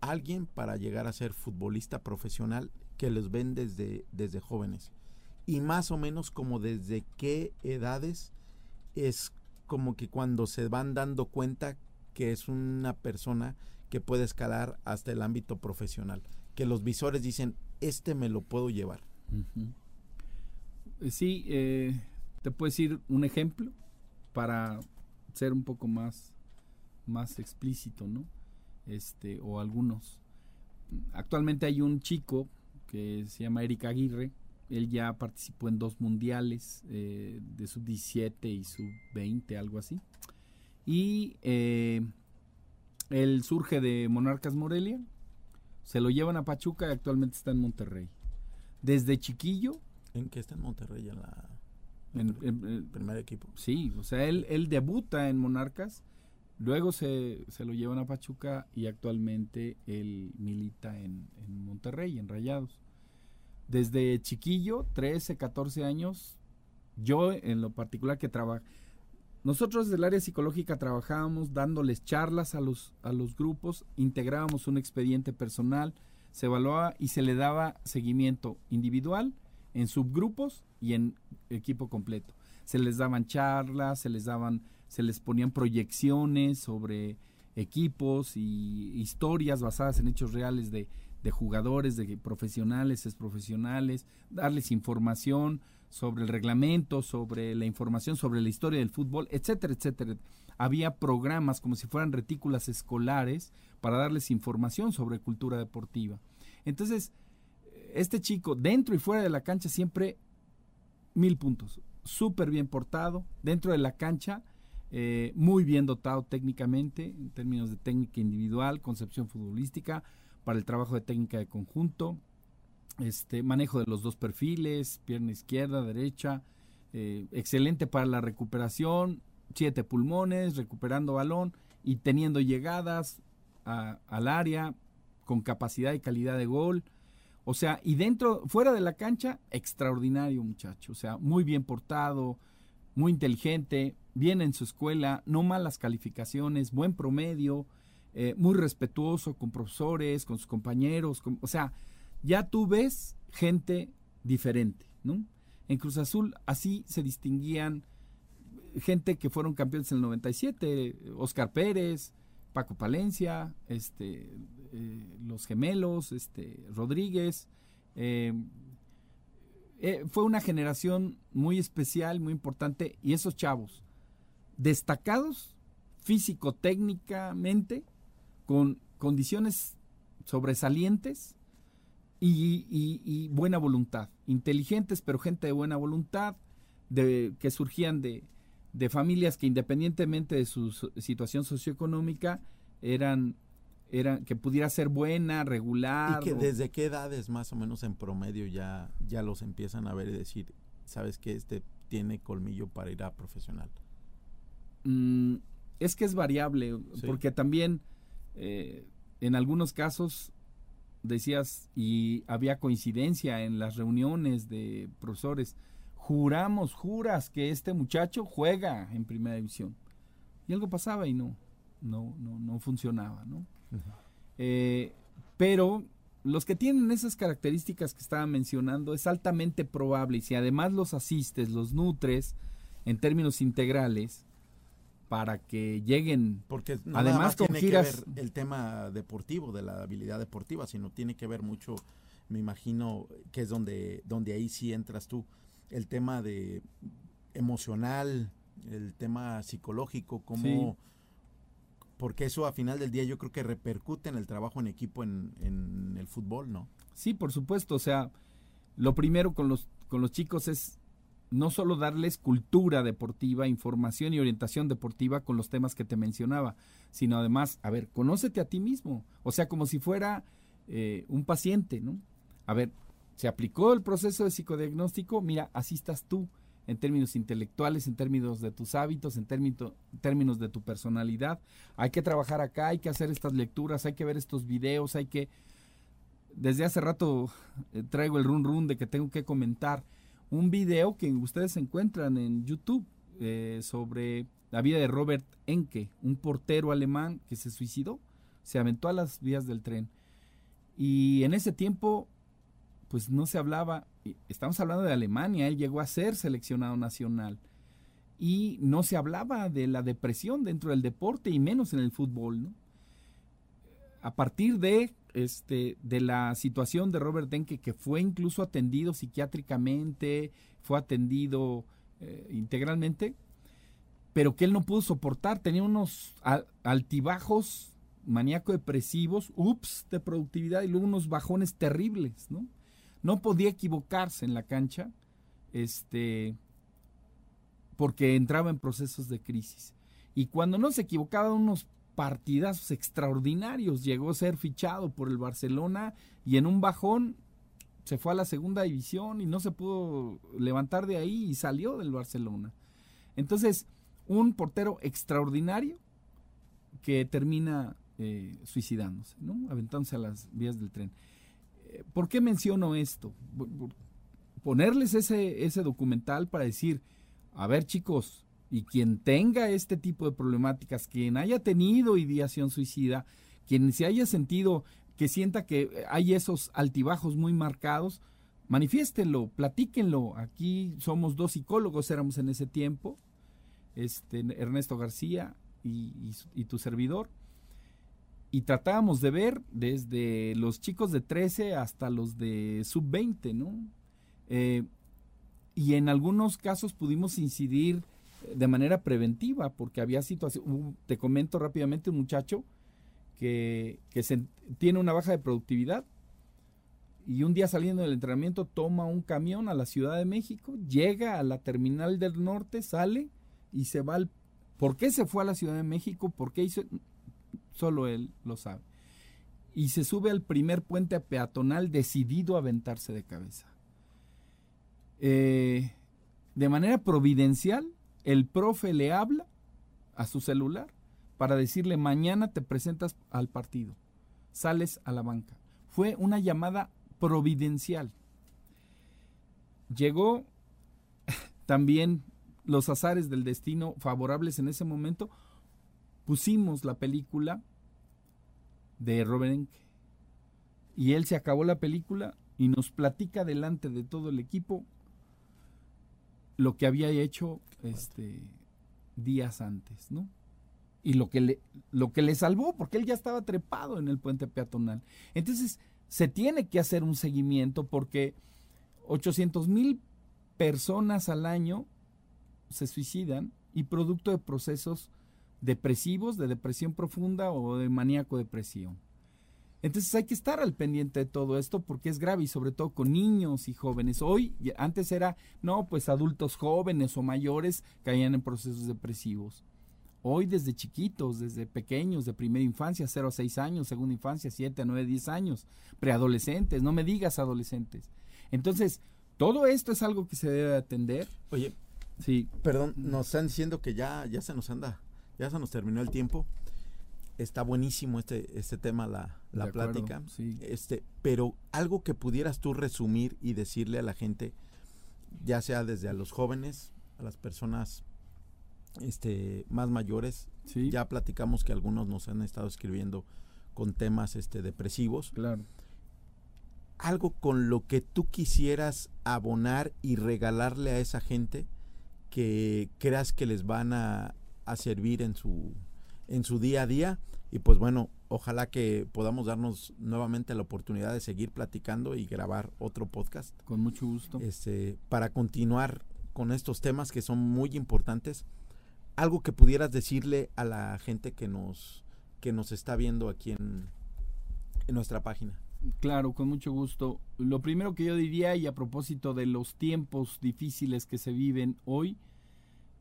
alguien para llegar a ser futbolista profesional que los ven desde, desde jóvenes? Y más o menos como desde qué edades es como que cuando se van dando cuenta que es una persona que puede escalar hasta el ámbito profesional que los visores dicen, este me lo puedo llevar. Sí, eh, te puedo decir un ejemplo para ser un poco más, más explícito, ¿no? Este, o algunos. Actualmente hay un chico que se llama Eric Aguirre, él ya participó en dos mundiales eh, de sub-17 y sub-20, algo así. Y eh, él surge de Monarcas Morelia, se lo llevan a Pachuca y actualmente está en Monterrey. Desde chiquillo. ¿En qué está en Monterrey? En la. En, primer equipo. Sí, o sea, él, él debuta en Monarcas, luego se, se, lo llevan a Pachuca y actualmente él milita en, en Monterrey, en Rayados. Desde chiquillo, 13, 14 años, yo en lo particular que trabajo nosotros del área psicológica trabajábamos dándoles charlas a los, a los grupos, integrábamos un expediente personal, se evaluaba y se le daba seguimiento individual, en subgrupos y en equipo completo. Se les daban charlas, se les daban, se les ponían proyecciones sobre equipos y historias basadas en hechos reales de, de jugadores, de profesionales, es profesionales, darles información sobre el reglamento, sobre la información, sobre la historia del fútbol, etcétera, etcétera. Había programas como si fueran retículas escolares para darles información sobre cultura deportiva. Entonces, este chico, dentro y fuera de la cancha, siempre mil puntos. Súper bien portado, dentro de la cancha, eh, muy bien dotado técnicamente, en términos de técnica individual, concepción futbolística, para el trabajo de técnica de conjunto, este manejo de los dos perfiles, pierna izquierda, derecha, eh, excelente para la recuperación, siete pulmones, recuperando balón y teniendo llegadas al área con capacidad y calidad de gol. O sea, y dentro, fuera de la cancha, extraordinario muchacho. O sea, muy bien portado, muy inteligente, bien en su escuela, no malas calificaciones, buen promedio, eh, muy respetuoso con profesores, con sus compañeros. o sea, ya tú ves gente diferente, ¿no? En Cruz Azul así se distinguían gente que fueron campeones en el 97, Oscar Pérez, Paco Palencia, este, eh, los gemelos, este, Rodríguez. Eh, eh, fue una generación muy especial, muy importante, y esos chavos, destacados físico-técnicamente, con condiciones sobresalientes, y, buena voluntad. Inteligentes, pero gente de buena voluntad, de, que surgían de, familias que independientemente de su situación socioeconómica eran, eran que pudiera ser buena, regular. ¿Y que desde qué edades más o menos en promedio ya, ya los empiezan a ver y decir, sabes que este tiene colmillo para ir a profesional? Mm, es que es variable, porque también eh, en algunos casos decías, y había coincidencia en las reuniones de profesores, juramos, juras que este muchacho juega en primera división. Y algo pasaba y no, no, no, no funcionaba, ¿no? Eh, pero los que tienen esas características que estaba mencionando es altamente probable, y si además los asistes, los nutres, en términos integrales, para que lleguen. Porque además tiene que ver el tema deportivo, de la habilidad deportiva, sino tiene que ver mucho, me imagino, que es donde, donde ahí sí entras tú, el tema de emocional, el tema psicológico, cómo... Porque eso a final del día yo creo que repercute en el trabajo en equipo en, en el fútbol, ¿no? Sí, por supuesto. O sea, lo primero con los, con los chicos es no solo darles cultura deportiva, información y orientación deportiva con los temas que te mencionaba, sino además, a ver, conócete a ti mismo, o sea, como si fuera eh, un paciente, ¿no? A ver, se aplicó el proceso de psicodiagnóstico, mira, así estás tú, en términos intelectuales, en términos de tus hábitos, en términos de tu personalidad. Hay que trabajar acá, hay que hacer estas lecturas, hay que ver estos videos, hay que... Desde hace rato eh, traigo el run run de que tengo que comentar un video que ustedes encuentran en YouTube eh, sobre la vida de Robert Enke, un portero alemán que se suicidó, se aventó a las vías del tren. Y en ese tiempo, pues no se hablaba, estamos hablando de Alemania, él llegó a ser seleccionado nacional. Y no se hablaba de la depresión dentro del deporte y menos en el fútbol. ¿no? A partir de este, de la situación de Robert Denke, que fue incluso atendido psiquiátricamente, fue atendido eh, integralmente, pero que él no pudo soportar, tenía unos altibajos maníaco-depresivos, ups, de productividad y luego unos bajones terribles, ¿no? No podía equivocarse en la cancha, este, porque entraba en procesos de crisis. Y cuando no se equivocaba, unos partidazos extraordinarios. Llegó a ser fichado por el Barcelona y en un bajón se fue a la segunda división y no se pudo levantar de ahí y salió del Barcelona. Entonces, un portero extraordinario que termina eh, suicidándose, ¿no? aventándose a las vías del tren. Eh, ¿Por qué menciono esto? Ponerles ese, ese documental para decir, a ver chicos, y quien tenga este tipo de problemáticas, quien haya tenido ideación suicida, quien se haya sentido que sienta que hay esos altibajos muy marcados, manifiéstenlo, platíquenlo. Aquí somos dos psicólogos, éramos en ese tiempo, este, Ernesto García y, tu servidor, y tratábamos de ver desde los chicos de 13 hasta los de sub 20, ¿no? Eh, y en algunos casos pudimos incidir de manera preventiva, porque había situaciones, te comento rápidamente, un muchacho que, tiene una baja de productividad y un día saliendo del entrenamiento toma un camión a la Ciudad de México, llega a la terminal del norte, sale y se va al... ¿Por qué se fue a la Ciudad de México? ¿Por qué hizo...? Solo él lo sabe. Y se sube al primer puente peatonal decidido a aventarse de cabeza. Eh, de manera providencial, el profe le habla a su celular para decirle mañana te presentas al partido, sales a la banca. Fue una llamada providencial. Llegó también los azares del destino favorables en ese momento. Pusimos la película de Robert Y él se acabó la película y nos platica delante de todo el equipo lo que había hecho este, días antes, ¿no? Y lo que, le, lo que le salvó, porque él ya estaba trepado en el puente peatonal. Entonces, se tiene que hacer un seguimiento porque 800 mil personas al año se suicidan y producto de procesos depresivos, de depresión profunda o de maníaco depresión. Entonces hay que estar al pendiente de todo esto porque es grave y sobre todo con niños y jóvenes. Hoy, antes era, no, pues adultos jóvenes o mayores caían en procesos depresivos. Hoy desde chiquitos, desde pequeños, de primera infancia, 0 a 6 años, segunda infancia, 7 a 9, 10 años, preadolescentes, no me digas adolescentes. Entonces, todo esto es algo que se debe atender. Oye, sí. Perdón, nos están diciendo que ya, ya se nos anda ya se nos terminó el tiempo. Está buenísimo este, este tema, la, la plática. Este, pero algo que pudieras tú resumir y decirle a la gente, ya sea desde a los jóvenes, a las personas este, más mayores. Ya platicamos que algunos nos han estado escribiendo con temas este, depresivos. Claro. Algo con lo que tú quisieras abonar y regalarle a esa gente que creas que les van a, a servir en su, en su día a día. Y pues bueno, ojalá que podamos darnos nuevamente la oportunidad de seguir platicando y grabar otro podcast. Con mucho gusto. Este, para continuar con estos temas que son muy importantes. Algo que pudieras decirle a la gente que nos, que nos está viendo aquí en, en nuestra página. Claro, con mucho gusto. Lo primero que yo diría, y a propósito de los tiempos difíciles que se viven hoy,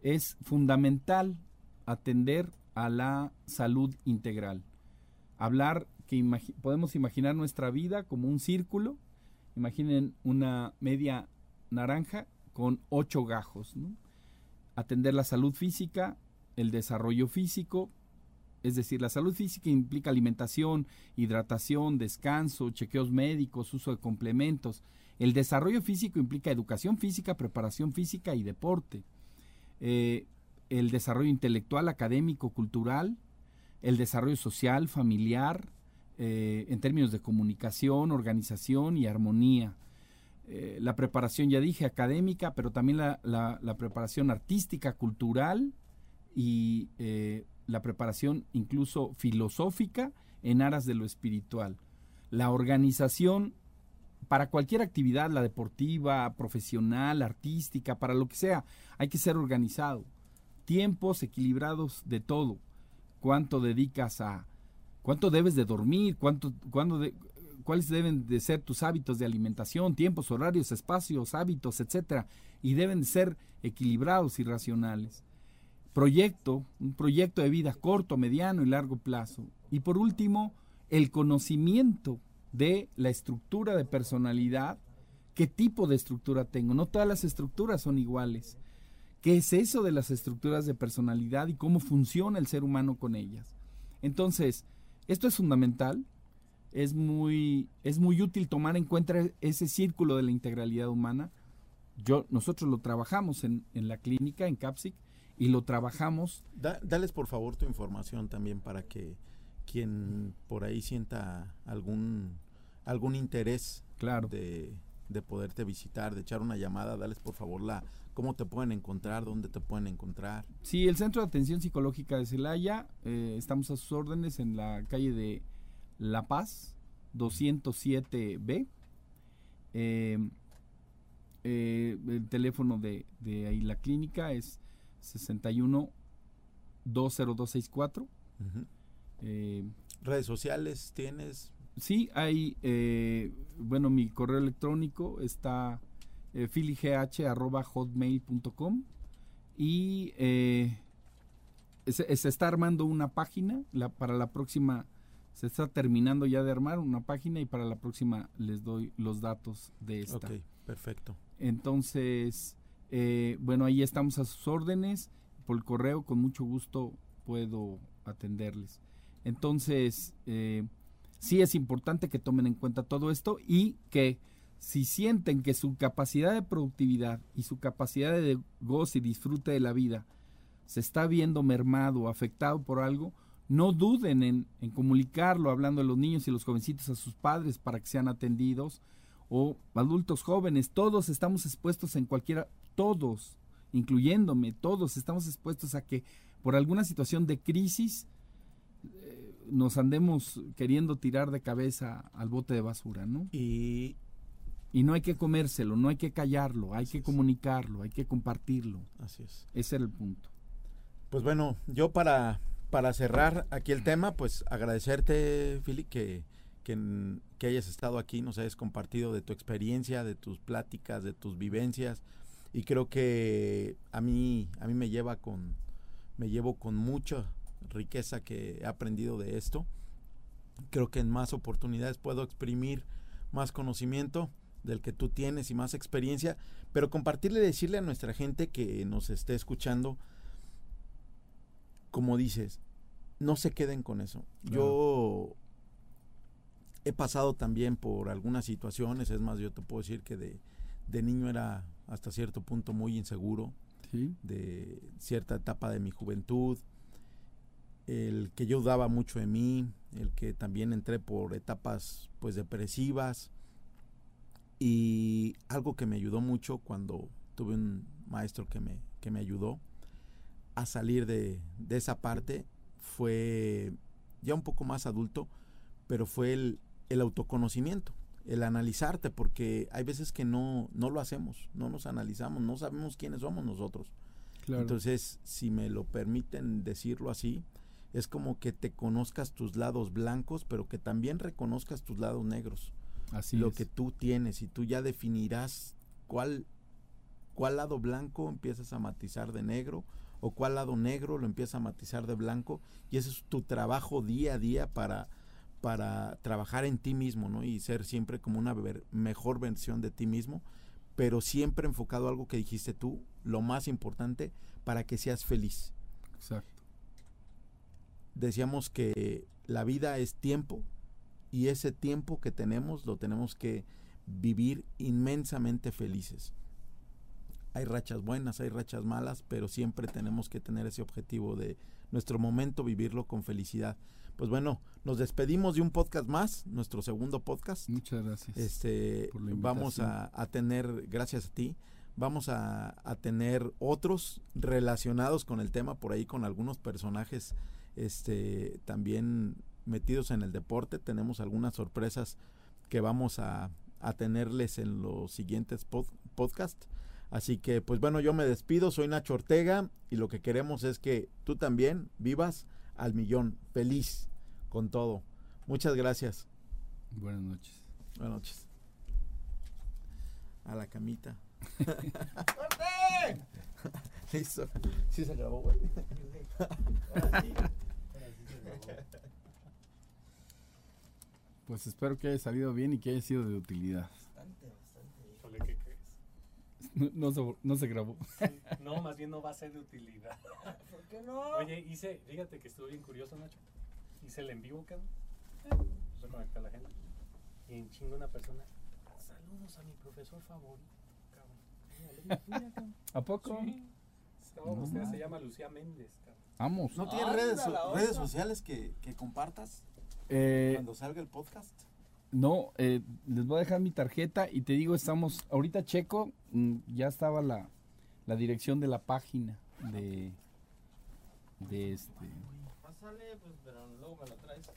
es fundamental atender a la salud integral. Hablar que podemos imaginar nuestra vida como un círculo. Imaginen una media naranja con ocho gajos. Atender la salud física, el desarrollo físico, es decir, la salud física implica alimentación, hidratación, descanso, chequeos médicos, uso de complementos. El desarrollo físico implica educación física, preparación física y deporte. Eh, el desarrollo intelectual, académico, cultural, el desarrollo social, familiar, eh, en términos de comunicación, organización y armonía. Eh, la preparación, ya dije, académica, pero también la, preparación artística, cultural y eh, la preparación incluso filosófica en aras de lo espiritual. La organización para cualquier actividad, la deportiva, profesional, artística, para lo que sea, hay que ser organizado. Tiempos equilibrados de todo. ¿Cuánto dedicas a... ¿Cuánto debes de dormir? ¿Cuánto, cuándo cuáles deben de ser tus hábitos de alimentación, tiempos, horarios, espacios, hábitos, etcétera, y deben ser equilibrados y racionales. Proyecto, un proyecto de vida corto, mediano y largo plazo. Y por último, el conocimiento de la estructura de personalidad, qué tipo de estructura tengo. No todas las estructuras son iguales. ¿Qué es eso de las estructuras de personalidad y cómo funciona el ser humano con ellas? Entonces, esto es fundamental es muy, es muy útil tomar en cuenta ese círculo de la integralidad humana. Yo, nosotros lo trabajamos en, en la clínica, en CAPSIC, y lo trabajamos. dales por favor tu información también para que quien por ahí sienta algún, algún interés claro. de, de poderte visitar, de echar una llamada, dales por favor la cómo te pueden encontrar, dónde te pueden encontrar. Sí, el Centro de Atención Psicológica de Celaya, eh, estamos a sus órdenes en la calle de la Paz, 207B. Eh, eh, el teléfono de, ahí la clínica es 61 20264. Eh, ¿Redes sociales tienes? Sí, hay, bueno, mi correo electrónico está eh, filigh.hotmail.com y se, se, está armando una página la, para la próxima se está terminando ya de armar una página y para la próxima les doy los datos de esta. Ok, perfecto. Entonces, eh, bueno, ahí estamos a sus órdenes. Por el correo, con mucho gusto puedo atenderles. Entonces, eh, sí es importante que tomen en cuenta todo esto y que si sienten que su capacidad de productividad y su capacidad de goce y disfrute de la vida se está viendo mermado o afectado por algo, no duden en, comunicarlo, hablando a los niños y los jovencitos a sus padres para que sean atendidos, o adultos jóvenes, todos estamos expuestos en cualquiera, todos, incluyéndome, todos estamos expuestos a que por alguna situación de crisis nos andemos queriendo tirar de cabeza al bote de basura, ¿no? Y, y no hay que comérselo, no hay que callarlo, hay que comunicarlo, hay que compartirlo. Así es. Ese era el punto. Pues bueno, yo para para cerrar aquí el tema, pues agradecerte, Philip, que, que, hayas estado aquí, nos hayas compartido de tu experiencia, de tus pláticas, de tus vivencias. Y creo que a mí, a mí me lleva con, me llevo con mucha riqueza que he aprendido de esto. Creo que en más oportunidades puedo exprimir más conocimiento del que tú tienes y más experiencia, pero compartirle, decirle a nuestra gente que nos esté escuchando, como dices, no se queden con eso. Yo he pasado también por algunas situaciones, es más, yo te puedo decir que de, de niño era hasta cierto punto muy inseguro, Sí. de cierta etapa de mi juventud, el que yo dudaba mucho de mí, el que también entré por etapas pues depresivas y algo que me ayudó mucho cuando tuve un maestro que me, que me ayudó a salir de, de esa parte fue ya un poco más adulto, pero fue el, el autoconocimiento, el analizarte, porque hay veces que no, no lo hacemos, no nos analizamos, no sabemos quiénes somos nosotros. Claro. Entonces, si me lo permiten decirlo así, es como que te conozcas tus lados blancos, pero que también reconozcas tus lados negros, Así lo es. que tú tienes, y tú ya definirás cuál, cuál lado blanco empiezas a matizar de negro, o cuál lado negro lo empiezas a matizar de blanco, y ese es tu trabajo día a día para, para trabajar en ti mismo, ¿no? Y ser siempre como una ver- mejor versión de ti mismo, pero siempre enfocado a algo que dijiste tú, lo más importante, para que seas feliz. Exacto. Decíamos que la vida es tiempo y ese tiempo que tenemos lo tenemos que vivir inmensamente felices. Hay rachas buenas, hay rachas malas, pero siempre tenemos que tener ese objetivo de nuestro momento vivirlo con felicidad. Pues bueno, nos despedimos de un podcast más, nuestro segundo podcast. Muchas gracias. Este, por la vamos a, a tener, gracias a ti, vamos a, a tener otros relacionados con el tema, por ahí con algunos personajes este, también metidos en el deporte. Tenemos algunas sorpresas que vamos a, a tenerles en los siguientes pod, podcasts. Así que, pues bueno, yo me despido, soy Nacho Ortega y lo que queremos es que tú también vivas al millón, feliz con todo. Muchas gracias. Buenas noches. Buenas noches. A la camita. Listo. Sí se grabó, güey. Pues espero que haya salido bien y que haya sido de utilidad. Híjole, ¿qué crees? No, no se, no se grabó. No, más bien no va a ser de utilidad. ¿Por qué no? Oye, hice, fíjate que estuvo bien curioso, Nacho. Hice el en vivo, cabrón. Se conectó a la gente. Y en chingo una persona. Saludos a mi profesor favorito, cabrón. ¿A poco? Sí. No, usted se mames. llama Lucía Méndez, cabrón. Vamos. ¿No tienes Anda redes, redes sociales que, que compartas Eh, cuando salga el podcast? No, eh, les voy a dejar mi tarjeta y te digo, estamos, ahorita checo, mm, ya estaba la, la dirección de la página de, de este. Pásale, pues, pero luego me lo traes.